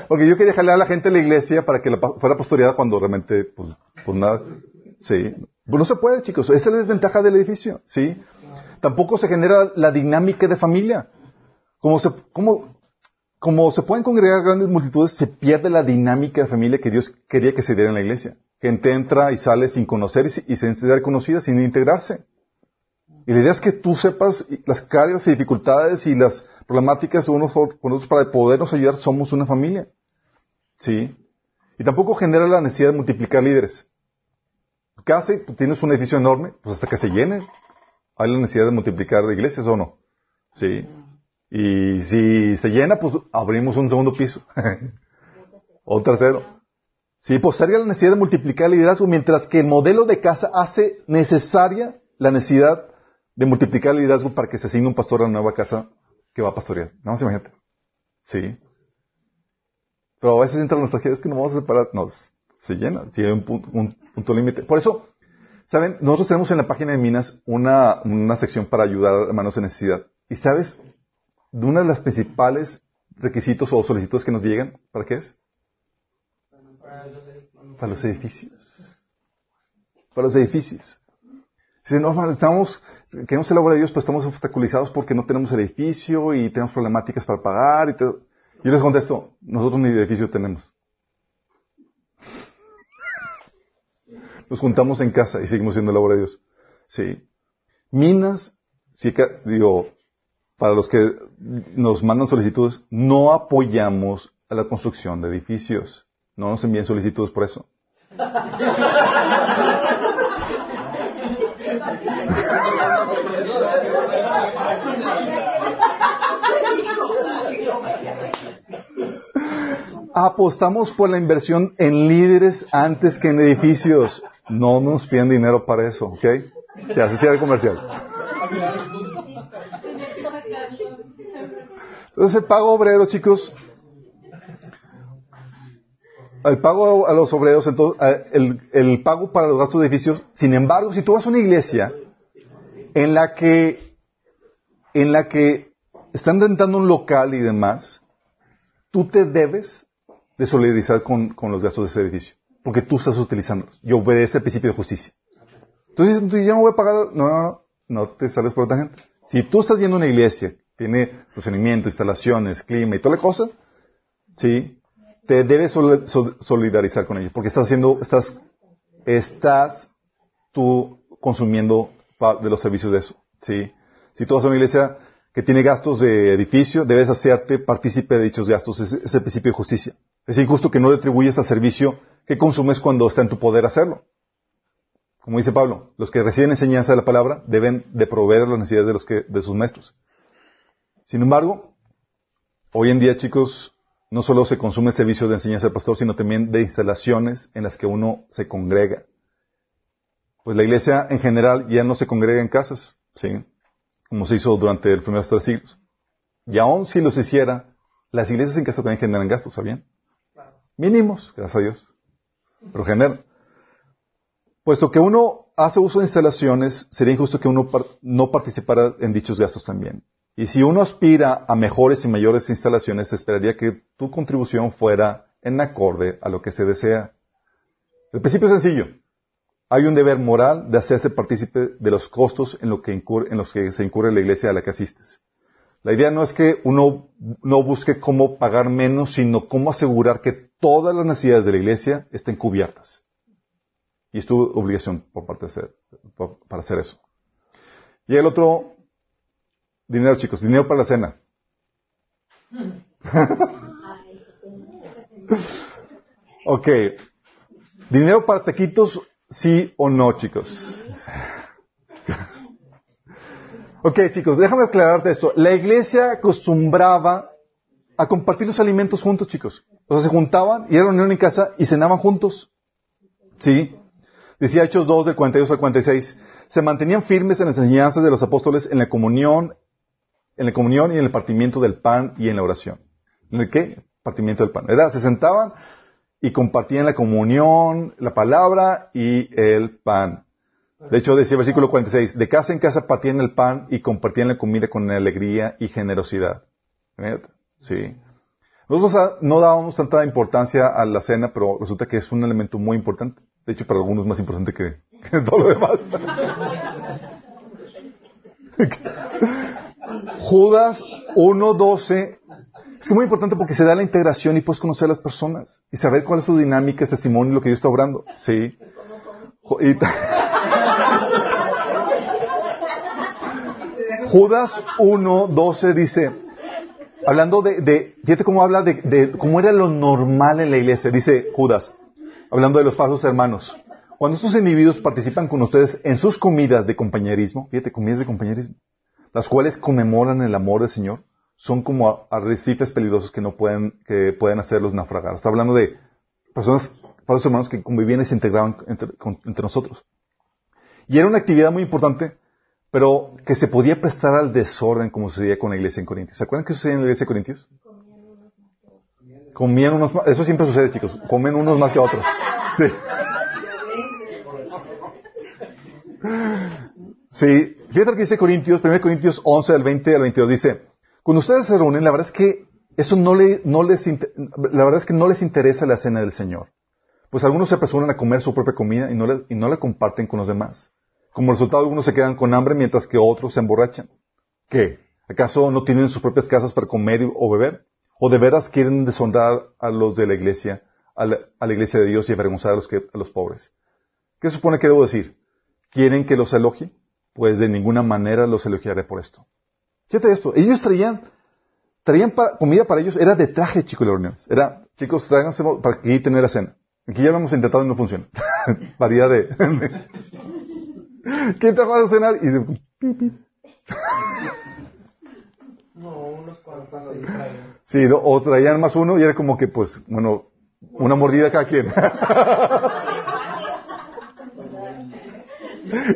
Porque yo quería jalar a la gente de la iglesia para que fuera pastoreada cuando realmente, pues, pues nada. Sí. Pues no se puede, chicos. Esa es la desventaja del edificio. Sí. Tampoco se genera la dinámica de familia. Como se, como, como se pueden congregar grandes multitudes, se pierde la dinámica de familia que Dios quería que se diera en la iglesia. Gente entra y sale sin conocer y, sin ser conocida, sin integrarse. Y la idea es que tú sepas las cargas y dificultades y las problemáticas unos con otros para podernos ayudar. Somos una familia. ¿Sí? Y tampoco genera la necesidad de multiplicar líderes. y tú tienes un edificio enorme, pues hasta que se llene. Hay la necesidad de multiplicar iglesias o no. Sí. Y si se llena, pues abrimos un segundo piso. o un tercero. Sí, pues sería la necesidad de multiplicar el liderazgo, mientras que el modelo de casa hace necesaria la necesidad de multiplicar el liderazgo para que se asigne un pastor a la nueva casa que va a pastorear. No, más imagínate. Sí. Pero a veces entra la nostalgia, es que no vamos a separar. No, se llena, si hay un punto, un punto límite. Por eso, ¿saben? Nosotros tenemos en la página de Minas una, una sección para ayudar a hermanos en necesidad. Y ¿sabes? De una de las principales requisitos o solicitudes que nos llegan, ¿para qué es? Para los edificios. Para los edificios. Dicen, no, estamos, queremos el obra de Dios, pero estamos obstaculizados porque no tenemos edificio y tenemos problemáticas para pagar y todo. Yo les contesto, nosotros ni edificio tenemos. Nos juntamos en casa y seguimos siendo la obra de Dios. Sí. Minas, sí, digo, para los que nos mandan solicitudes, no apoyamos a la construcción de edificios. No nos envíen solicitudes por eso. Apostamos por la inversión en líderes antes que en edificios. No nos piden dinero para eso, ¿ok? Ya se cierra el comercial. Entonces el pago obrero, chicos, el pago a los obreros, entonces, el, el, pago para los gastos de edificios. Sin embargo, si tú vas a una iglesia en la que, en la que están rentando un local y demás, tú te debes de solidarizar con, con los gastos de ese edificio, porque tú estás utilizándolos. Y obedece el principio de justicia. Entonces, yo no voy a pagar, no, no, no, no te sales por otra gente. Si tú estás yendo a una iglesia, tiene estacionamiento, instalaciones, clima y toda la cosa, sí, te debes solidarizar con ellos, porque estás haciendo, estás, estás tú consumiendo de los servicios de eso, sí. Si tú vas a una iglesia que tiene gastos de edificio, debes hacerte partícipe de dichos gastos, es el principio de justicia. Es injusto que no retribuyes al servicio que consumes cuando está en tu poder hacerlo. Como dice Pablo, los que reciben enseñanza de la palabra deben de proveer las necesidades de, los que, de sus maestros. Sin embargo, hoy en día, chicos, no solo se consume el servicio de enseñanza del pastor, sino también de instalaciones en las que uno se congrega. Pues la iglesia en general ya no se congrega en casas, ¿sí? Como se hizo durante los primeros tres siglos. Y aún si los hiciera, las iglesias en casa también generan gastos, ¿sabían? Mínimos, gracias a Dios. Pero generan. Puesto que uno hace uso de instalaciones, sería injusto que uno no participara en dichos gastos también. Y si uno aspira a mejores y mayores instalaciones, se esperaría que tu contribución fuera en acorde a lo que se desea. El principio es sencillo. Hay un deber moral de hacerse partícipe de los costos en, lo que en los que se incurre la iglesia a la que asistes. La idea no es que uno no busque cómo pagar menos, sino cómo asegurar que todas las necesidades de la iglesia estén cubiertas. Y es tu obligación por parte de hacer, para hacer eso. Y el otro Dinero, chicos, dinero para la cena. ok. Dinero para taquitos, sí o no, chicos. Ok, chicos, déjame aclararte esto. La iglesia acostumbraba a compartir los alimentos juntos, chicos. O sea, se juntaban y eran en casa y cenaban juntos. ¿Sí? Decía Hechos 2 del 42 al 46. Se mantenían firmes en las enseñanzas de los apóstoles en la comunión, en la comunión y en el partimiento del pan y en la oración. ¿En el qué? Partimiento del pan. ¿Verdad? Se sentaban y compartían la comunión, la palabra y el pan. De hecho, decía el versículo 46, de casa en casa partían el pan y compartían la comida con alegría y generosidad. Sí. Nosotros no dábamos tanta importancia a la cena, pero resulta que es un elemento muy importante. De hecho, para algunos más importante que, todo lo demás. Judas 1.12 es que muy importante porque se da la integración y puedes conocer a las personas y saber cuál es su dinámica, testimonio y lo que Dios está obrando. Sí. Judas 1.12 dice, hablando de, de, fíjate cómo habla de, cómo era lo normal en la iglesia, dice Judas, hablando de los falsos hermanos. Cuando estos individuos participan con ustedes en sus comidas de compañerismo, fíjate, comidas de compañerismo, las cuales conmemoran el amor del Señor, son como arrecifes peligrosos que no pueden, que pueden hacerlos naufragar. Está hablando de personas, los hermanos que convivían y se integraban entre, entre nosotros. Y era una actividad muy importante, pero que se podía prestar al desorden como sucedía con la iglesia en Corintios. ¿Se acuerdan qué sucedía en la iglesia de Corintios? Comían unos más, eso siempre sucede, chicos. Comen unos más que otros. Sí. Sí. Fíjate lo que dice Corintios, 1 Corintios 11, al 20 al 22. Dice, cuando ustedes se reúnen, la verdad es que eso no, le, no les, la verdad es que no les interesa la cena del Señor. Pues algunos se apresuran a comer su propia comida y no, le, y no la comparten con los demás. Como resultado, algunos se quedan con hambre mientras que otros se emborrachan. ¿Qué? ¿Acaso no tienen sus propias casas para comer o beber? ¿O de veras quieren deshonrar a los de la iglesia, a la, iglesia de Dios y avergonzar a los, pobres? ¿Qué supone que debo decir? ¿Quieren que los elogie? Pues de ninguna manera los elogiaré por esto. Fíjate esto, ellos traían, traían comida para ellos, era de traje, chicos, las reuniones. Era, chicos, tráiganse para aquí tener la cena. Aquí ya lo hemos intentado y no funciona. Varía de... ¿Quién trajo a cenar? Y de... No, unos cuantos Sí, o traían más uno y era como que, pues, bueno, una mordida cada quien.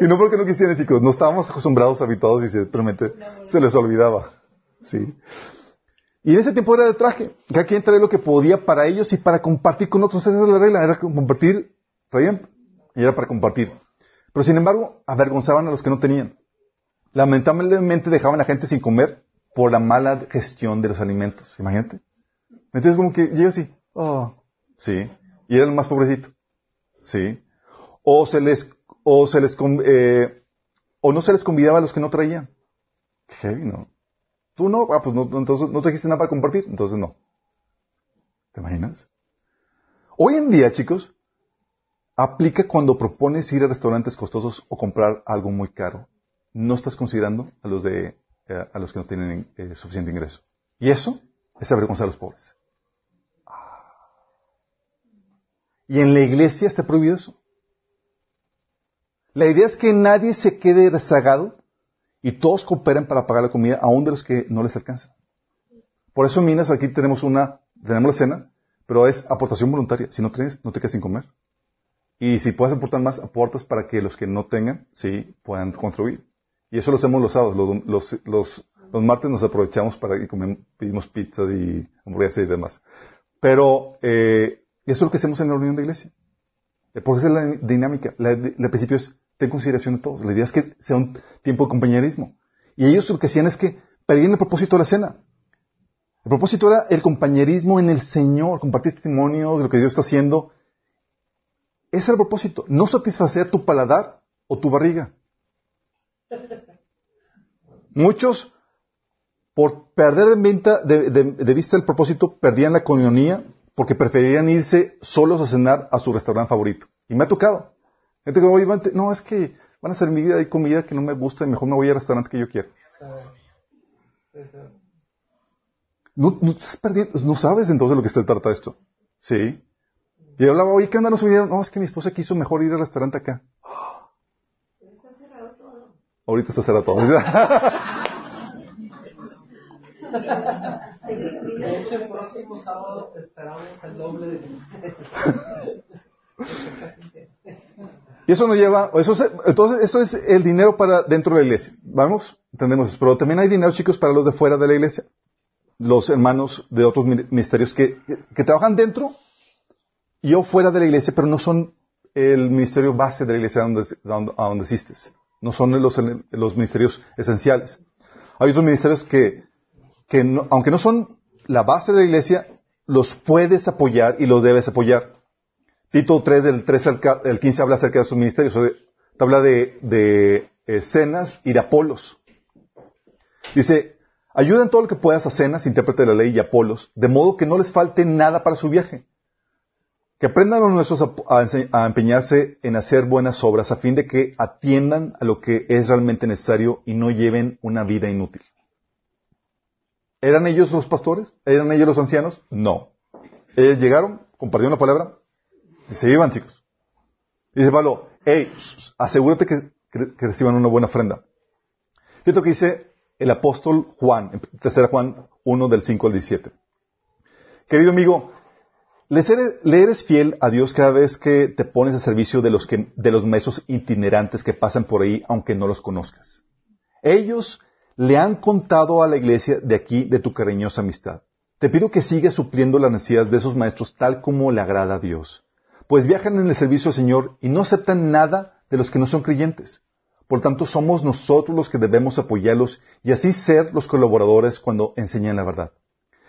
y no porque no quisieran, chicos, no estábamos acostumbrados, habituados y simplemente se les olvidaba. Sí. Y en ese tiempo era de traje. Cada quien traía lo que podía para ellos y para compartir con otros. Esa era la regla, era compartir, traían y era para compartir. Pero sin embargo, avergonzaban a los que no tenían. Lamentablemente dejaban a la gente sin comer por la mala gestión de los alimentos. Imagínate. Entonces como que llega así, oh, sí, y era el más pobrecito, sí. O se les, o se les, eh, o no se les convidaba a los que no traían. Heavy, ¿no? Tú no, ah, pues no, entonces no trajiste nada para compartir, entonces no. ¿Te imaginas? Hoy en día, chicos, aplica cuando propones ir a restaurantes costosos o comprar algo muy caro. No estás considerando a los de eh, a los que no tienen eh, suficiente ingreso. Y eso es avergonzar a los pobres. Ah. Y en la iglesia está prohibido eso. La idea es que nadie se quede rezagado y todos cooperan para pagar la comida, aún de los que no les alcanza. Por eso en Minas aquí tenemos una, tenemos la cena, pero es aportación voluntaria. Si no tienes, no te quedas sin comer. Y si puedes aportar más, aportas para que los que no tengan, sí, puedan contribuir. Y eso lo hacemos los sábados. Los, los, los, martes nos aprovechamos para ir comer, pedimos pizza y hamburguesas y demás. Pero eh, eso es lo que hacemos en la reunión de iglesia. Eh, porque esa es la dinámica. el principio es, ten consideración de todos. La idea es que sea un tiempo de compañerismo. Y ellos lo que hacían es que perdían el propósito de la cena. El propósito era el compañerismo en el Señor, compartir testimonios de lo que Dios está haciendo. Es el propósito. No satisfacer tu paladar o tu barriga. Muchos, por perder de, vista el propósito, perdían la comunionía porque preferían irse solos a cenar a su restaurante favorito. Y me ha tocado. Gente que, no, es que van a servir hay comida que no me gusta y mejor me voy al restaurante que yo quiero. No, no, sabes entonces lo que se trata esto. Sí. Y yo hablaba, oye, ¿qué onda? No subieron. No, es que mi esposa quiso mejor ir al restaurante acá. Ahorita se será todo. De hecho, el próximo sábado esperamos el doble de Y eso nos lleva, eso entonces eso es el dinero para dentro de la iglesia. Vamos, entendemos eso. Pero también hay dinero, chicos, para los de fuera de la iglesia. Los hermanos de otros ministerios que, que trabajan dentro y o fuera de la iglesia, pero no son el ministerio base de la iglesia donde, a donde asistes. No son los, los ministerios esenciales. Hay otros ministerios que, que aunque no son la base de la iglesia, los puedes apoyar y los debes apoyar. Tito 3 del 13 al 15 habla acerca de sus ministerios. Habla de, de escenas y de Apolos. Dice, ayuda en todo lo que puedas a cenas, intérprete de la ley y Apolos, de modo que no les falte nada para su viaje que aprendan los nuestros a, empeñarse en hacer buenas obras a fin de que atiendan a lo que es realmente necesario y no lleven una vida inútil. ¿Eran ellos los pastores? ¿Eran ellos los ancianos? No. Ellos llegaron, compartieron la palabra y se iban, chicos. Dice Pablo, hey, asegúrate que, reciban una buena ofrenda. Fíjate que dice el apóstol Juan, en 3 Juan 1 del 5 al 17. Querido amigo, le eres fiel a Dios cada vez que te pones al servicio de los, que, de los maestros itinerantes que pasan por ahí, aunque no los conozcas. Ellos le han contado a la iglesia de aquí de tu cariñosa amistad. Te pido que sigas supliendo la necesidad de esos maestros tal como le agrada a Dios. Pues viajan en el servicio al Señor y no aceptan nada de los que no son creyentes. Por tanto, somos nosotros los que debemos apoyarlos y así ser los colaboradores cuando enseñan la verdad.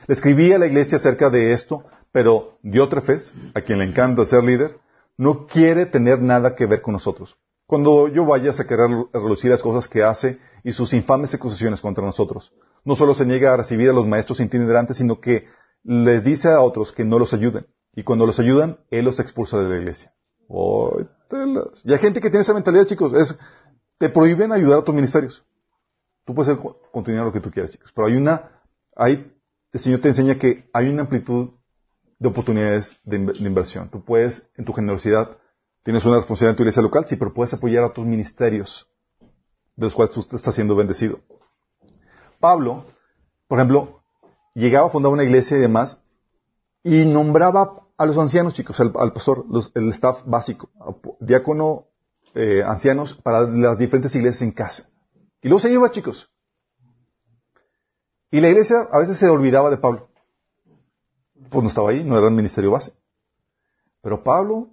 Le escribí a la iglesia acerca de esto, pero Diótrefes, a quien le encanta ser líder, no quiere tener nada que ver con nosotros. Cuando yo vaya a querer relucir las cosas que hace y sus infames acusaciones contra nosotros, no solo se niega a recibir a los maestros itinerantes, sino que les dice a otros que no los ayuden. Y cuando los ayudan, él los expulsa de la iglesia. Oh, y hay gente que tiene esa mentalidad, chicos. Es, te prohíben ayudar a tus ministerios. Tú puedes continuar lo que tú quieras, chicos. Pero hay una, hay, el Señor te enseña que hay una amplitud de oportunidades de, inversión. Tú puedes, en tu generosidad, tienes una responsabilidad en tu iglesia local, sí, pero puedes apoyar a tus ministerios de los cuales tú estás siendo bendecido. Pablo, por ejemplo, llegaba a fundar una iglesia y demás, y nombraba a los ancianos, chicos, al, pastor, el staff básico, diácono, eh, ancianos para las diferentes iglesias en casa. Y luego se iba, chicos. Y la iglesia a veces se olvidaba de Pablo. Pues no estaba ahí, no era el ministerio base. Pero Pablo,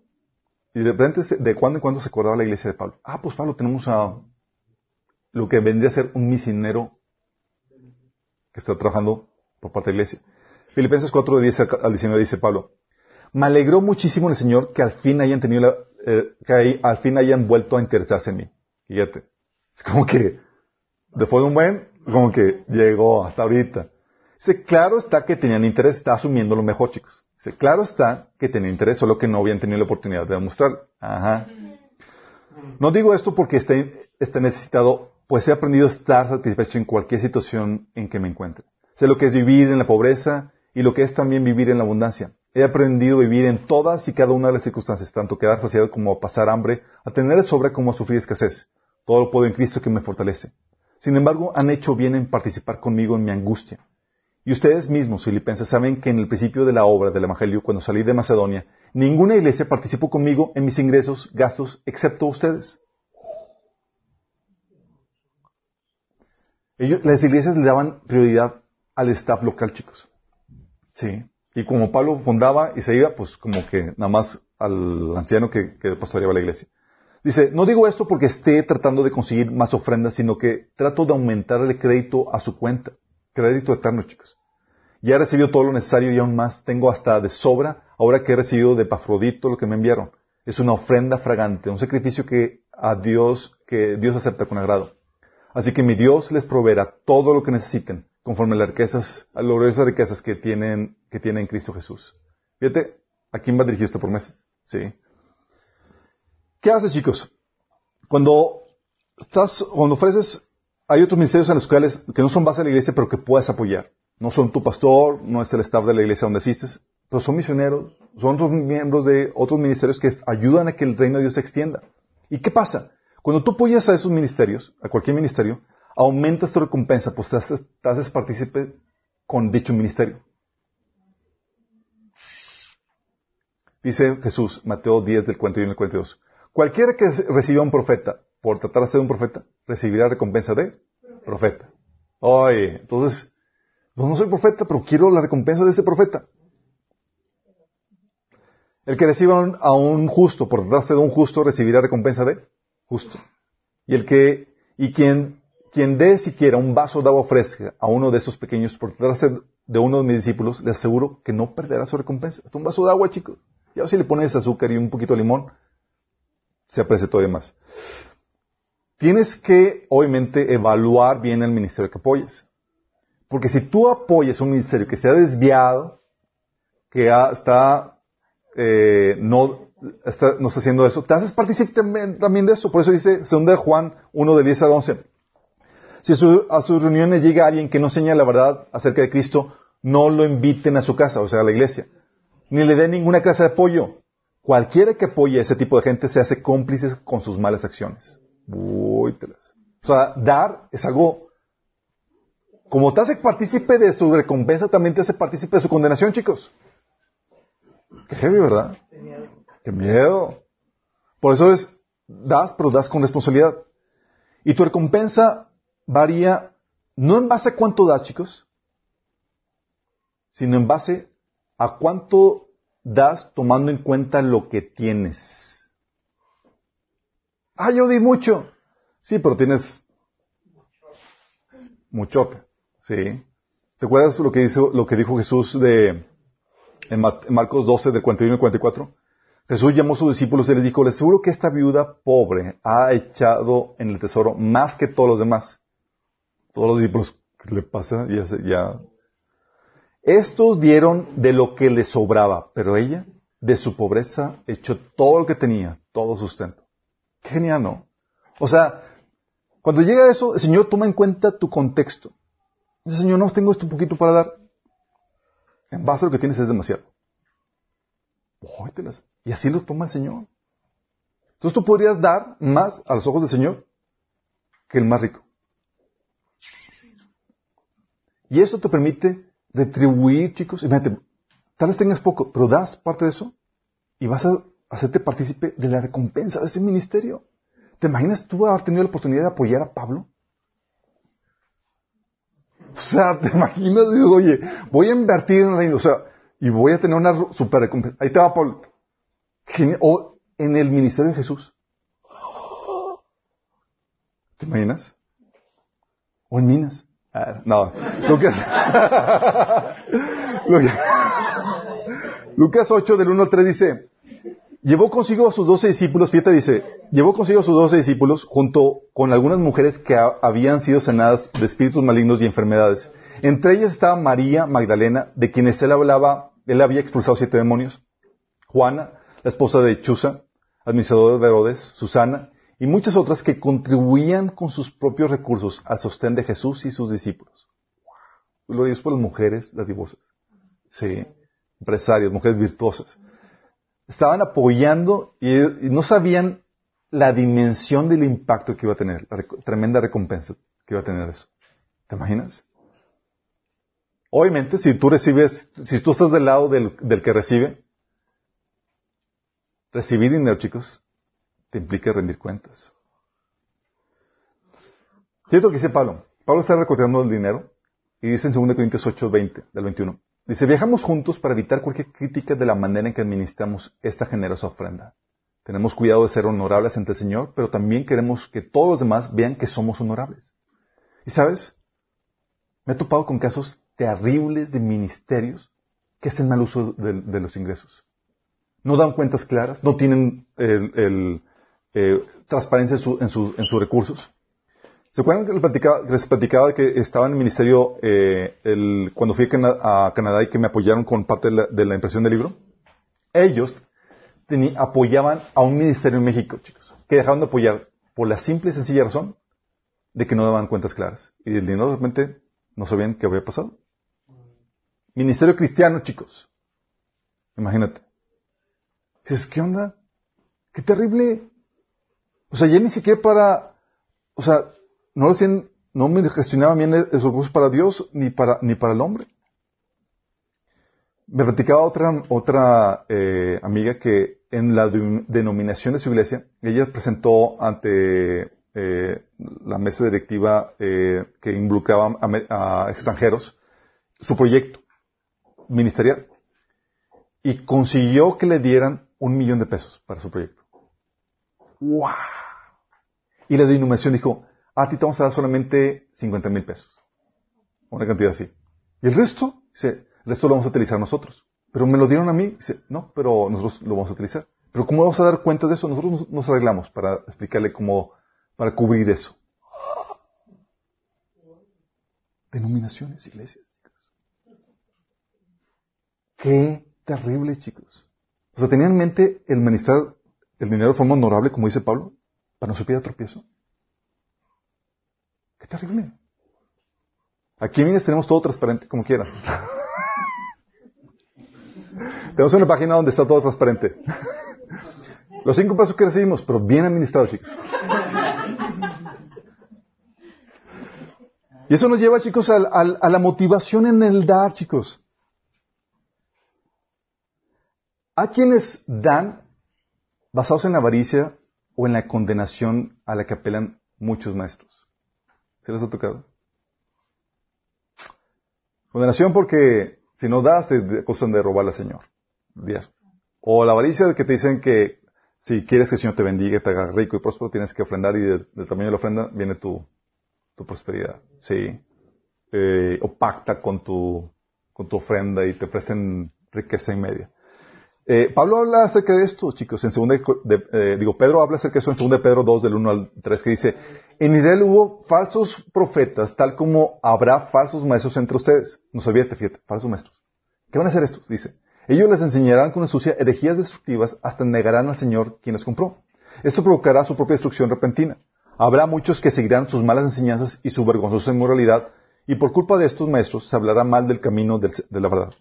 y de repente, de cuando en cuando se acordaba la iglesia de Pablo. Ah, pues Pablo, tenemos a lo que vendría a ser un misionero que está trabajando por parte de la iglesia. Filipenses 4, de 10 al 19 dice Pablo, me alegró muchísimo el Señor que al fin hayan tenido la, eh, que al fin hayan vuelto a interesarse en mí. Fíjate. Es como que, después de un buen, como que llegó hasta ahorita. Dice, claro está que tenían interés, está asumiendo lo mejor, chicos. Dice, claro está que tenían interés, solo que no habían tenido la oportunidad de demostrarlo. Ajá. No digo esto porque esté, esté necesitado, pues he aprendido a estar satisfecho en cualquier situación en que me encuentre. Sé lo que es vivir en la pobreza y lo que es también vivir en la abundancia. He aprendido a vivir en todas y cada una de las circunstancias, tanto quedar saciado como pasar hambre, a tener sobra como a sufrir escasez. Todo lo puedo en Cristo que me fortalece. Sin embargo, han hecho bien en participar conmigo en mi angustia. Y ustedes mismos, filipenses, saben que en el principio de la obra del Evangelio, cuando salí de Macedonia, ninguna iglesia participó conmigo en mis ingresos, gastos, excepto ustedes. Las iglesias le daban prioridad al staff local, chicos. Sí. Y como Pablo fundaba y se iba, pues como que nada más al anciano que, que pastoreaba la iglesia. Dice, no digo esto porque esté tratando de conseguir más ofrendas, sino que trato de aumentar el crédito a su cuenta. Crédito eterno, chicos. Ya he recibido todo lo necesario y aún más. Tengo hasta de sobra ahora que he recibido de Pafrodito lo que me enviaron. Es una ofrenda fragante, un sacrificio que a Dios, que Dios acepta con agrado. Así que mi Dios les proveerá todo lo que necesiten conforme a las riquezas, a las gloriosas riquezas que tienen, que tiene en Cristo Jesús. Fíjate, ¿a quién va dirigido esta promesa? Sí. ¿Qué haces, chicos? Cuando estás, cuando ofreces, hay otros ministerios en los cuales, que no son base de la iglesia, pero que puedes apoyar. No son tu pastor, no es el staff de la iglesia donde asistes, pero son misioneros, son otros miembros de otros ministerios que ayudan a que el reino de Dios se extienda. ¿Y qué pasa? Cuando tú apoyas a esos ministerios, a cualquier ministerio, aumentas tu recompensa, pues te haces, partícipe con dicho ministerio. Dice Jesús, Mateo 10 del 41 al 42. Cualquiera que reciba un profeta por tratar de ser un profeta, recibirá recompensa de profeta. Oye, entonces, pues no soy profeta, pero quiero la recompensa de ese profeta. El que reciba a un justo por tratarse de un justo, recibirá recompensa de justo. Y el que, y quien quien dé siquiera un vaso de agua fresca a uno de esos pequeños por tratarse de uno de mis discípulos, le aseguro que no perderá su recompensa. Hasta un vaso de agua, chicos. Ya si le pones azúcar y un poquito de limón, se aprecia todavía más. Tienes que, obviamente, evaluar bien el ministerio que apoyes. Porque si tú apoyas un ministerio que se ha desviado, que está, eh, no, está, no está haciendo eso, te haces participar también, de eso. Por eso dice 2 Juan 1 de 10 a 11. Si a sus reuniones llega alguien que no enseña la verdad acerca de Cristo, no lo inviten a su casa, o sea, a la iglesia. Ni le den ninguna clase de apoyo. Cualquiera que apoye a ese tipo de gente se hace cómplice con sus malas acciones. Uy, telas. O sea, dar es algo... Como te hace partícipe de su recompensa, también te hace partícipe de su condenación, chicos. Qué heavy, ¿verdad? Qué miedo. Por eso es, das, pero das con responsabilidad. Y tu recompensa varía no en base a cuánto das, chicos, sino en base a cuánto das tomando en cuenta lo que tienes. Ah, yo di mucho. Sí, pero tienes mucho. Sí. ¿Te acuerdas lo que, dijo Jesús de, en Marcos 12, del 41 y 44? Jesús llamó a sus discípulos y les dijo, les aseguro que esta viuda pobre ha echado en el tesoro más que todos los demás. Todos los discípulos, ¿qué le pasa? Ya, ya. Estos dieron de lo que le sobraba, pero ella, de su pobreza, echó todo lo que tenía, todo sustento. Qué genial, ¿no? O sea, cuando llega eso, el Señor toma en cuenta tu contexto. Dice, Señor, no tengo esto un poquito para dar. En base a lo que tienes es demasiado. Y así lo toma el Señor. Entonces tú podrías dar más a los ojos del Señor que el más rico. Y eso te permite retribuir, chicos. Imagínate, tal vez tengas poco, pero das parte de eso y vas a hacerte partícipe de la recompensa de ese ministerio. ¿Te imaginas tú haber tenido la oportunidad de apoyar a Pablo? O sea, ¿te imaginas? Oye, voy a invertir en el reino. O sea, y voy a tener una super recompensa. Ahí te va Pablo. O en el ministerio de Jesús. ¿Te imaginas? O en Minas. Ah, no, Lucas. Lucas 8 del 1 al 3 dice, llevó consigo a sus doce discípulos, fíjate, dice, llevó consigo a sus doce discípulos junto con algunas mujeres que habían sido sanadas de espíritus malignos y enfermedades. Entre ellas estaba María Magdalena, de quienes él hablaba él había expulsado siete demonios. Juana, la esposa de Chuza, administrador de Herodes, Susana, y muchas otras que contribuían con sus propios recursos al sostén de Jesús y sus discípulos. Lo digo por las mujeres, las divorcias. Sí, empresarias, mujeres virtuosas. Estaban apoyando y, no sabían la dimensión del impacto que iba a tener, la tremenda recompensa que iba a tener eso. ¿Te imaginas? Obviamente, si tú recibes, si tú estás del lado del, que recibe, recibir dinero, chicos, te implica rendir cuentas. ¿Qué lo que dice Pablo? Pablo está recortando el dinero y dice en 2 Corintios 8, 20, del 21. Dice, viajamos juntos para evitar cualquier crítica de la manera en que administramos esta generosa ofrenda. Tenemos cuidado de ser honorables ante el Señor, pero también queremos que todos los demás vean que somos honorables. Y sabes, me he topado con casos terribles de ministerios que hacen mal uso de, los ingresos. No dan cuentas claras, no tienen el, eh, transparencia en, sus recursos. ¿Se acuerdan que les platicaba, que estaba en el ministerio eh, cuando fui a, Canadá y que me apoyaron con parte de la, impresión del libro? Ellos apoyaban a un ministerio en México, chicos, que dejaron de apoyar por la simple y sencilla razón de que no daban cuentas claras. Y el dinero de repente no sabían qué había pasado. Ministerio cristiano, chicos. Imagínate. Dices, ¿qué onda? Qué terrible. O sea, ya ni siquiera para, o sea, no lo no me gestionaba bien esos recursos para Dios ni para, ni para el hombre. Me platicaba otra, otra eh, amiga que en la denominación de su iglesia, ella presentó ante eh, la mesa directiva eh, que involucraba a extranjeros su proyecto ministerial. Y consiguió que le dieran un millón de pesos para su proyecto. ¡Wow! Y la denominación dijo, a ti te vamos a dar solamente 50 mil pesos. Una cantidad así. Y el resto, dice, el resto lo vamos a utilizar nosotros. Pero me lo dieron a mí. Dice, no, pero nosotros lo vamos a utilizar. Pero ¿cómo vamos a dar cuenta de eso? Nosotros nos arreglamos para explicarle cómo, para cubrir eso. Denominaciones, iglesias. Qué terrible, chicos. O sea, tenían en mente el ministrar el dinero de forma honorable, como dice Pablo, para no se pida tropiezo. Terrible. Aquí en Minas tenemos todo transparente, como quieran. tenemos una página donde está todo transparente. Los cinco pesos que recibimos, pero bien administrados, chicos. Y eso nos lleva, chicos, a, a- a la motivación en el dar, chicos. Hay quienes dan basados en la avaricia o en la condenación a la que apelan muchos maestros. ¿Se les ha tocado? Condenación porque si no das te acusan de robarle al Señor. Diezmo. O la avaricia de que te dicen que si quieres que el Señor te bendiga, te haga rico y próspero, tienes que ofrendar y de- del tamaño de la ofrenda viene tu, tu prosperidad. Sí. Eh, o pacta con tu, con tu ofrenda y te ofrecen riqueza y media. Eh, Pablo habla acerca de esto, chicos, en segunda eh, digo, Pedro habla acerca de eso en 2 de Pedro 2, del 1 al 3, que dice, en Israel hubo falsos profetas, tal como habrá falsos maestros entre ustedes. No sabía, fíjate, falsos maestros. ¿Qué van a hacer estos? Dice, ellos les enseñarán con astucia herejías destructivas hasta negarán al Señor quien les compró. Esto provocará su propia destrucción repentina. Habrá muchos que seguirán sus malas enseñanzas y su vergonzosa inmoralidad, y por culpa de estos maestros se hablará mal del camino de la verdad.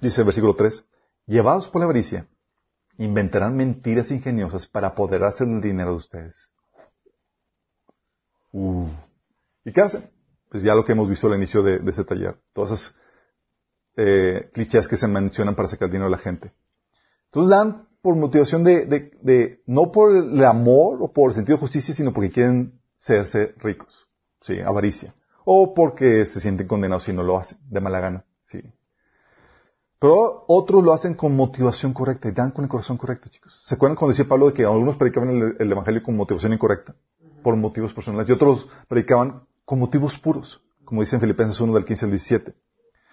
Dice el versículo 3, llevados por la avaricia, inventarán mentiras ingeniosas para apoderarse del dinero de ustedes. ¿Y qué hacen? Pues ya lo que hemos visto al inicio de, de este taller. Todas esas eh, clichés que se mencionan para sacar dinero de la gente. Entonces dan por motivación de, no por el amor o por el sentido de justicia, sino porque quieren serse ricos. Sí, avaricia. O porque se sienten condenados si no lo hacen, de mala gana. Sí. Pero otros lo hacen con motivación correcta y dan con el corazón correcto, chicos. ¿Se acuerdan cuando decía Pablo de que algunos predicaban el evangelio con motivación incorrecta? Por motivos personales. Y otros predicaban con motivos puros. Como dice en Filipenses 1 del 15 al 17.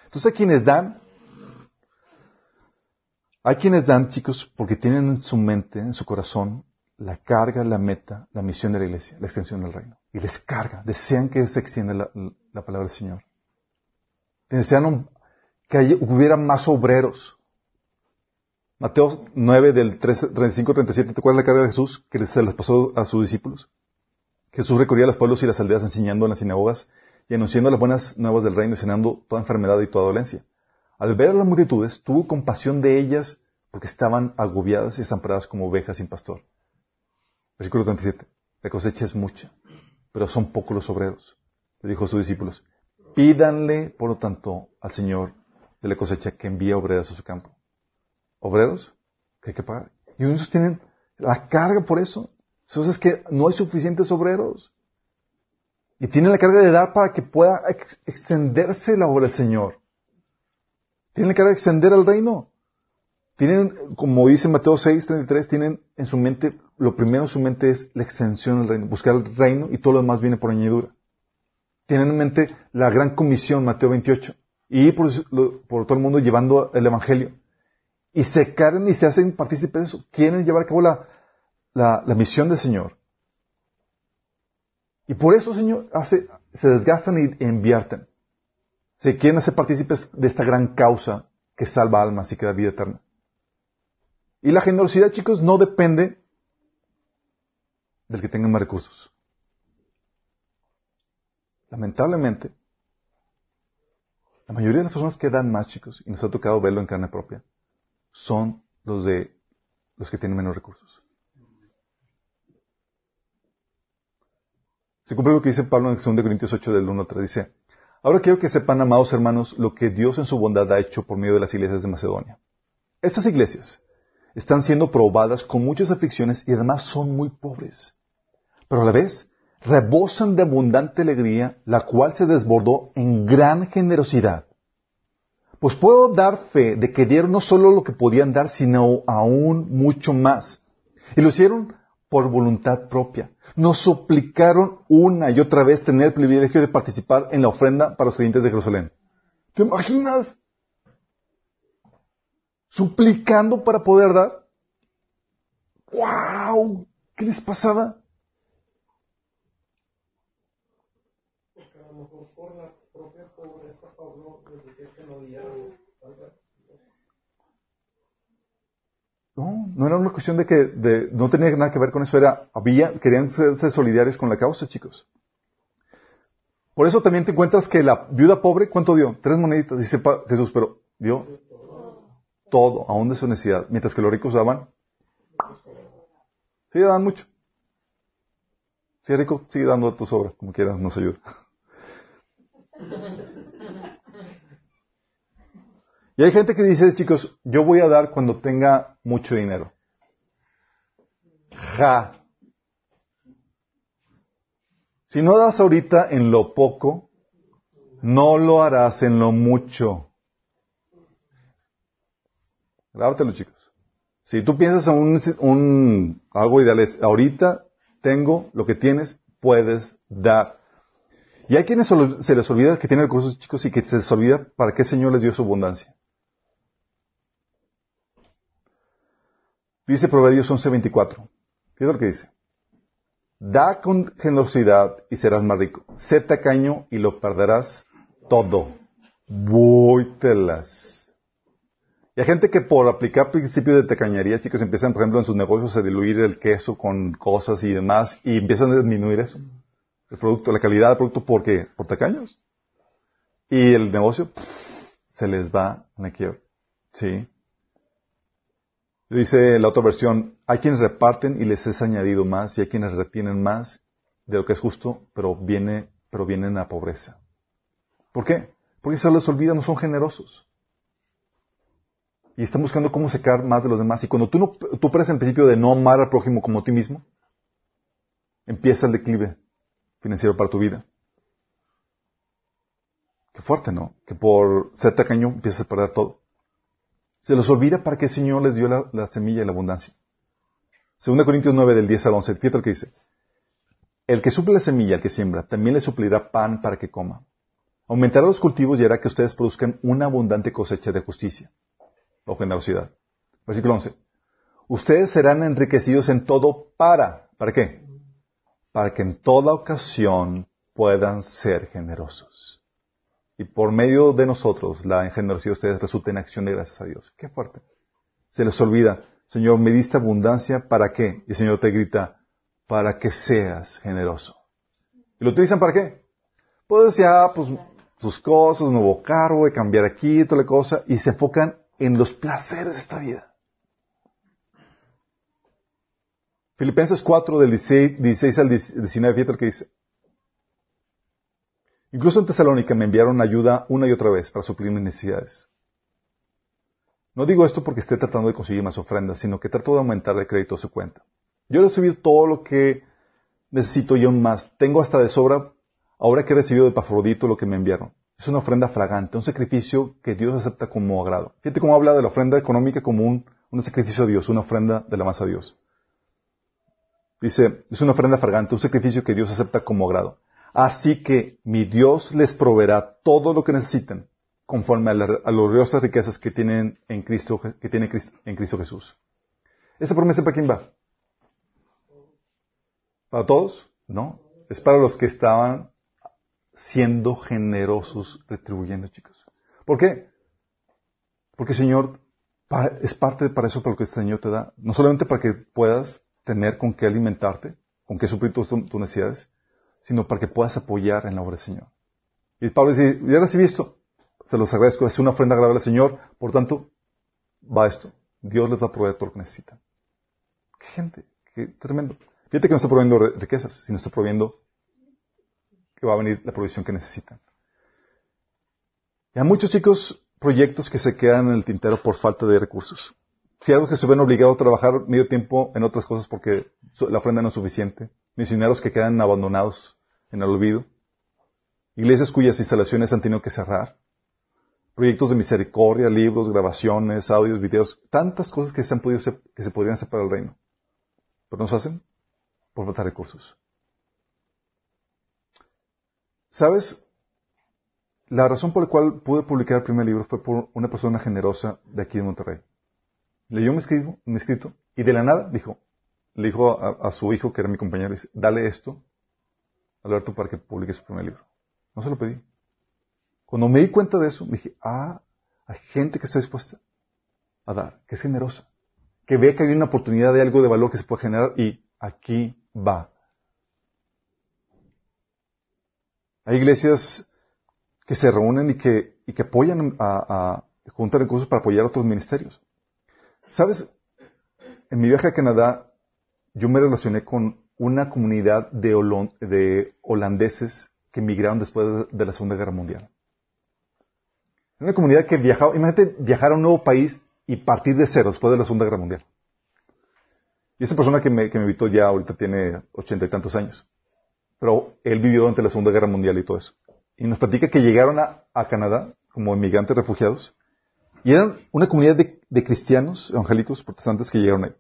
Entonces hay quienes dan, hay quienes dan, chicos, porque tienen en su mente, en su corazón, la carga, la meta, la misión de la iglesia, la extensión del reino. Y les carga, desean que se extienda la, la palabra del Señor. Desean que hubiera más obreros. Mateo 9 del 35 al 37, ¿te acuerdas la carga de Jesús que se les pasó a sus discípulos? Jesús recorría los pueblos y las aldeas enseñando en las sinagogas y anunciando las buenas nuevas del reino y sanando toda enfermedad y toda dolencia. Al ver a las multitudes, tuvo compasión de ellas porque estaban agobiadas y desamparadas como ovejas sin pastor. Versículo 37. La cosecha es mucha, pero son pocos los obreros. Le dijo a sus discípulos, pídanle, por lo tanto, al Señor de la cosecha que envíe obreros a su campo. ¿Obreros? Que hay que pagar. Y unos tienen la carga por eso. Entonces es que no hay suficientes obreros. Y tienen la carga de dar para que pueda ex- extenderse la obra del Señor. Tienen la carga de extender el reino. Tienen, como dice Mateo 6, 33, tienen en su mente, lo primero en su mente es la extensión del reino, buscar el reino y todo lo demás viene por añadidura. Tienen en mente la gran comisión, Mateo 28, y por, por todo el mundo llevando el evangelio. Y se cargan y se hacen partícipes de eso. Quieren llevar a cabo la, la, misión del Señor. Y por eso, Señor, hace, se desgastan y invierten. Se quieren hacer partícipes de esta gran causa que salva almas y que da vida eterna. Y la generosidad, chicos, no depende del que tenga más recursos. Lamentablemente, la mayoría de las personas que dan más, chicos, y nos ha tocado verlo en carne propia, son los de los que tienen menos recursos. Se cumple lo que dice Pablo en 2 Corintios 8 del 1 al 3. Dice, ahora quiero que sepan, amados hermanos, lo que Dios en su bondad ha hecho por medio de las iglesias de Macedonia. Estas iglesias están siendo probadas con muchas aflicciones y además son muy pobres. Pero a la vez rebosan de abundante alegría, la cual se desbordó en gran generosidad. Pues puedo dar fe de que dieron no solo lo que podían dar, sino aún mucho más. Y lo hicieron por voluntad propia. Nos suplicaron una y otra vez tener el privilegio de participar en la ofrenda para los creyentes de Jerusalén. ¿Te imaginas? Suplicando para poder dar. ¡Wow! ¿Qué les pasaba? Porque a lo mejor por la propia pobreza Pablo les decía que no dieran. tal vez. No, no era una cuestión de que de- no tenía nada que ver con eso, era, había, querían ser, solidarios con la causa, chicos. Por eso también te encuentras que la viuda pobre, ¿cuánto dio? Tres moneditas, dice Jesús, pero dio todo, aún de su necesidad, mientras que los ricos daban Sigue dando mucho. Si es rico, sigue dando a tu sobra, como quieras, nos ayuda. Y hay gente que dice, chicos, yo voy a dar cuando tenga mucho dinero. Ja. Si no das ahorita en lo poco, no lo harás en lo mucho. Grábatelo, chicos. Si tú piensas en un, algo ideal, es ahorita tengo lo que tienes, puedes dar. Y hay quienes se les olvida que tienen recursos, chicos, y que se les olvida para qué Señor les dio su abundancia. Dice Proverbios 11:24. ¿Qué es lo que dice? Da con generosidad y serás más rico. Sé tacaño y lo perderás todo. Vúytelas. Y hay gente que por aplicar principios de tacañería, chicos, empiezan, por ejemplo, en sus negocios a diluir el queso con cosas y demás, y empiezan a disminuir eso. El producto, la calidad del producto, ¿por qué? Por tacaños. Y el negocio se les va a la quiebra. Sí. Dice la otra versión, hay quienes reparten y les es añadido más, y hay quienes retienen más de lo que es justo, pero viene, pero vienen a pobreza. ¿Por qué? Porque se les olvida, no son generosos. Y están buscando cómo secar más de los demás. Y cuando tú no, tú el principio de no amar al prójimo como a ti mismo, empieza el declive financiero para tu vida. Qué fuerte, ¿no? Que por ser tacaño empiezas a perder todo. Se les olvida para qué el Señor les dio la, semilla y la abundancia. 2 Corintios 9 del 10 al 11, fíjate lo que dice. El que suple la semilla al que siembra, también le suplirá pan para que coma. Aumentará los cultivos y hará que ustedes produzcan una abundante cosecha de justicia o generosidad. Versículo 11. Ustedes serán enriquecidos en todo para. ¿Para qué? Para que en toda ocasión puedan ser generosos y por medio de nosotros la generosidad de ustedes resulta en acción de gracias a Dios. Qué fuerte. Se les olvida, Señor, me diste abundancia, ¿para qué? Y el Señor te grita, para que seas generoso. ¿Y lo utilizan para qué? Pues ya, pues, sus cosas, nuevo cargo, cambiar aquí, toda la cosa, y se enfocan en los placeres de esta vida. Filipenses 4 del 16, al 19, fíjate que dice. Incluso en Tesalónica me enviaron ayuda una y otra vez para suplir mis necesidades. No digo esto porque esté tratando de conseguir más ofrendas, sino que trato de aumentar el crédito a su cuenta. Yo he recibido todo lo que necesito y aún más. Tengo hasta de sobra, ahora que he recibido de Pafrodito lo que me enviaron. Es una ofrenda fragante, un sacrificio que Dios acepta como agrado. Fíjate cómo habla de la ofrenda económica como un, un sacrificio a Dios, una ofrenda de la masa a Dios. Dice, es una ofrenda fragante, un sacrificio que Dios acepta como agrado. Así que mi Dios les proveerá todo lo que necesiten conforme a, las gloriosas riquezas que tienen en Cristo, que tiene en Cristo Jesús. ¿Esta promesa para quién va? ¿Para todos? No. Es para los que estaban siendo generosos, retribuyendo, chicos. ¿Por qué? Porque el Señor es parte para eso, para lo que el Señor te da. No solamente para que puedas tener con qué alimentarte, con qué suplir tus necesidades, sino para que puedas apoyar en la obra del Señor. Y Pablo dice, ya recibí esto, se los agradezco, es una ofrenda agradable al Señor, por tanto, va esto. Dios les va a proveer todo lo que necesitan. Qué gente, qué tremendo. Fíjate que no está proveyendo riquezas, sino está proveyendo que va a venir la provisión que necesitan. Y hay muchos chicos proyectos que se quedan en el tintero por falta de recursos. Si algo que se ven obligados a trabajar medio tiempo en otras cosas porque la ofrenda no es suficiente, misioneros que quedan abandonados en el olvido, iglesias cuyas instalaciones han tenido que cerrar, proyectos de misericordia, libros, grabaciones, audios, videos, tantas cosas que se han podido que se podrían hacer para el reino. Pero no se hacen por falta de recursos. ¿Sabes? La razón por la cual pude publicar el primer libro fue por una persona generosa de aquí de Monterrey. Leyó mi escrito, mi escrito y de la nada dijo, le dijo a, su hijo, que era mi compañero, dice, dale esto, Alberto, para que publique su primer libro. No se lo pedí. Cuando me di cuenta de eso, dije, ah, hay gente que está dispuesta a dar, que es generosa, que ve que hay una oportunidad de algo de valor que se puede generar y aquí va. Hay iglesias que se reúnen y que, y que apoyan a, a juntar recursos para apoyar a otros ministerios. ¿Sabes? En mi viaje a Canadá yo me relacioné con una comunidad de, holandeses que emigraron después de, la Segunda Guerra Mundial. Una comunidad que viajaba, imagínate viajar a un nuevo país y partir de cero después de la Segunda Guerra Mundial. Y esta persona que me, invitó ya ahorita tiene ochenta y tantos años. Pero él vivió durante la Segunda Guerra Mundial y todo eso. Y nos platica que llegaron a, a Canadá como inmigrantes refugiados. Y eran una comunidad de, de cristianos, evangélicos, protestantes que llegaron ahí.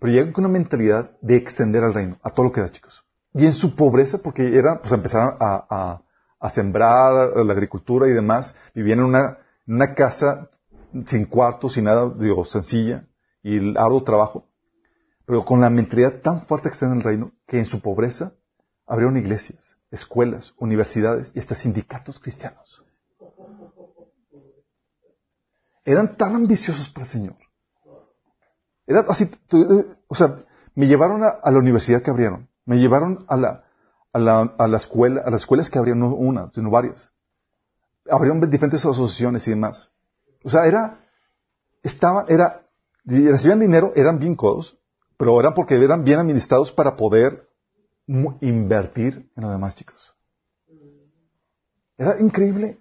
Pero llegan con una mentalidad de extender al reino, a todo lo que da, chicos. Y en su pobreza, porque era, pues empezaron a, a- a sembrar la agricultura y demás, vivían en una, en una casa sin cuartos, sin nada, digo, sencilla, y el arduo trabajo, pero con la mentalidad tan fuerte que está en el reino, que en su pobreza abrieron iglesias, escuelas, universidades y hasta sindicatos cristianos. Eran tan ambiciosos para el Señor. Era así, o sea, me llevaron a, la universidad que abrieron, me llevaron a la, a la, a la escuela, a las escuelas que abrieron, no una, sino varias. Abrieron diferentes asociaciones y demás. O sea, era, estaba, era, recibían dinero, eran bien codos, pero eran porque eran bien administrados para poder invertir en los demás chicos. Era increíble.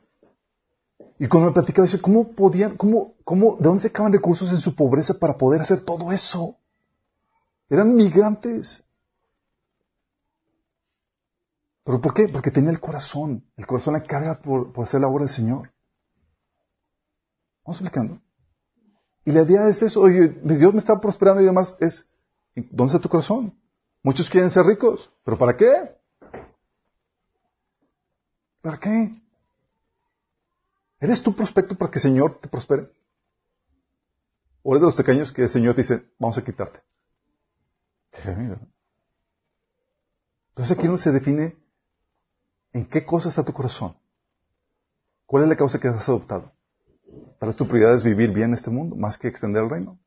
Y cuando me platicaba, dice, ¿cómo podían, cómo, cómo, de dónde sacaban recursos en su pobreza para poder hacer todo eso? Eran migrantes. ¿Pero por qué? Porque tenía el corazón. El corazón la carga por, por hacer la obra del Señor. Vamos explicando. Y la idea es eso. Oye, Dios me está prosperando y demás. Es, ¿dónde está tu corazón? Muchos quieren ser ricos. ¿Pero para qué? ¿Para qué? ¿Eres tú prospecto para que el Señor te prospere? ¿O eres de los pequeños que el Señor dice, vamos a quitarte? Entonces aquí se define en qué cosa está tu corazón. ¿Cuál es la causa que has adoptado? Para tu prioridad es vivir bien en este mundo, más que extender el reino.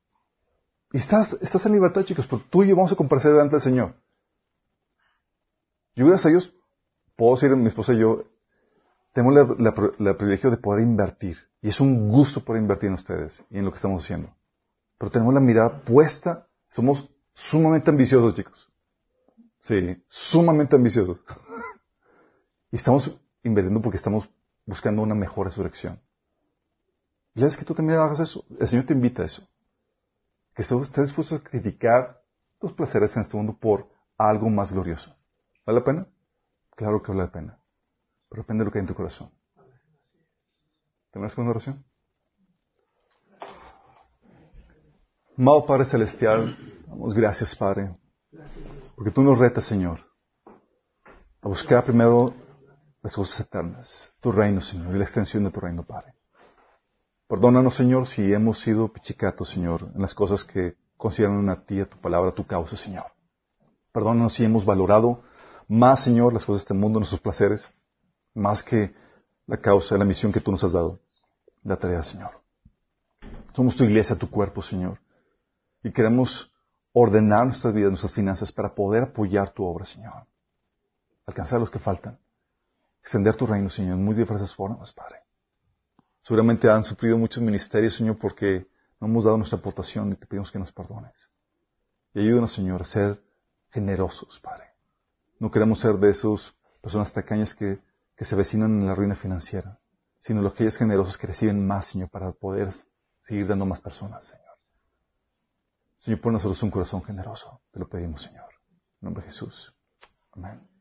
Y estás, estás en libertad, chicos, pero tú y yo vamos a comparecer delante del Señor. Yo, gracias a Dios, puedo decir, mi esposa y yo, tenemos la, la- la privilegio de poder invertir. Y es un gusto poder invertir en ustedes y en lo que estamos haciendo. Pero tenemos la mirada puesta, somos sumamente ambiciosos, chicos. Sí, sumamente ambiciosos. y estamos invirtiendo porque estamos buscando una mejor resurrección. Y la vez que tú también hagas eso, el Señor te invita a eso. Que estés dispuesto a sacrificar tus placeres en este mundo por algo más glorioso. ¿Vale la pena? Claro que vale la pena. Pero depende de lo que hay en tu corazón. ¿Tenemos una oración? Amado Padre Celestial, damos gracias, Padre, porque tú nos retas, Señor, a buscar primero las cosas eternas, tu reino, Señor, y la extensión de tu reino, Padre. Perdónanos, Señor, si hemos sido pichicatos, Señor, en las cosas que consideran a ti, a tu palabra, a tu causa, Señor. Perdónanos si hemos valorado más, Señor, las cosas de este mundo, nuestros placeres, más que la causa, la misión que tú nos has dado, la tarea, Señor. Somos tu iglesia, tu cuerpo, Señor, y queremos ordenar nuestras vidas, nuestras finanzas para poder apoyar tu obra, Señor. Alcanzar a los que faltan. Extender tu reino, Señor, en muy diversas formas, Padre. Seguramente han sufrido muchos ministerios, Señor, porque no hemos dado nuestra aportación y te pedimos que nos perdones. Y ayúdanos, Señor, a ser generosos, Padre. No queremos ser de esas personas tacañas que, que se vecinan en la ruina financiera, sino los que aquellos generosos que reciben más, Señor, para poder seguir dando más personas, Señor. Señor, pon nosotros un corazón generoso. Te lo pedimos, Señor. En nombre de Jesús. Amén.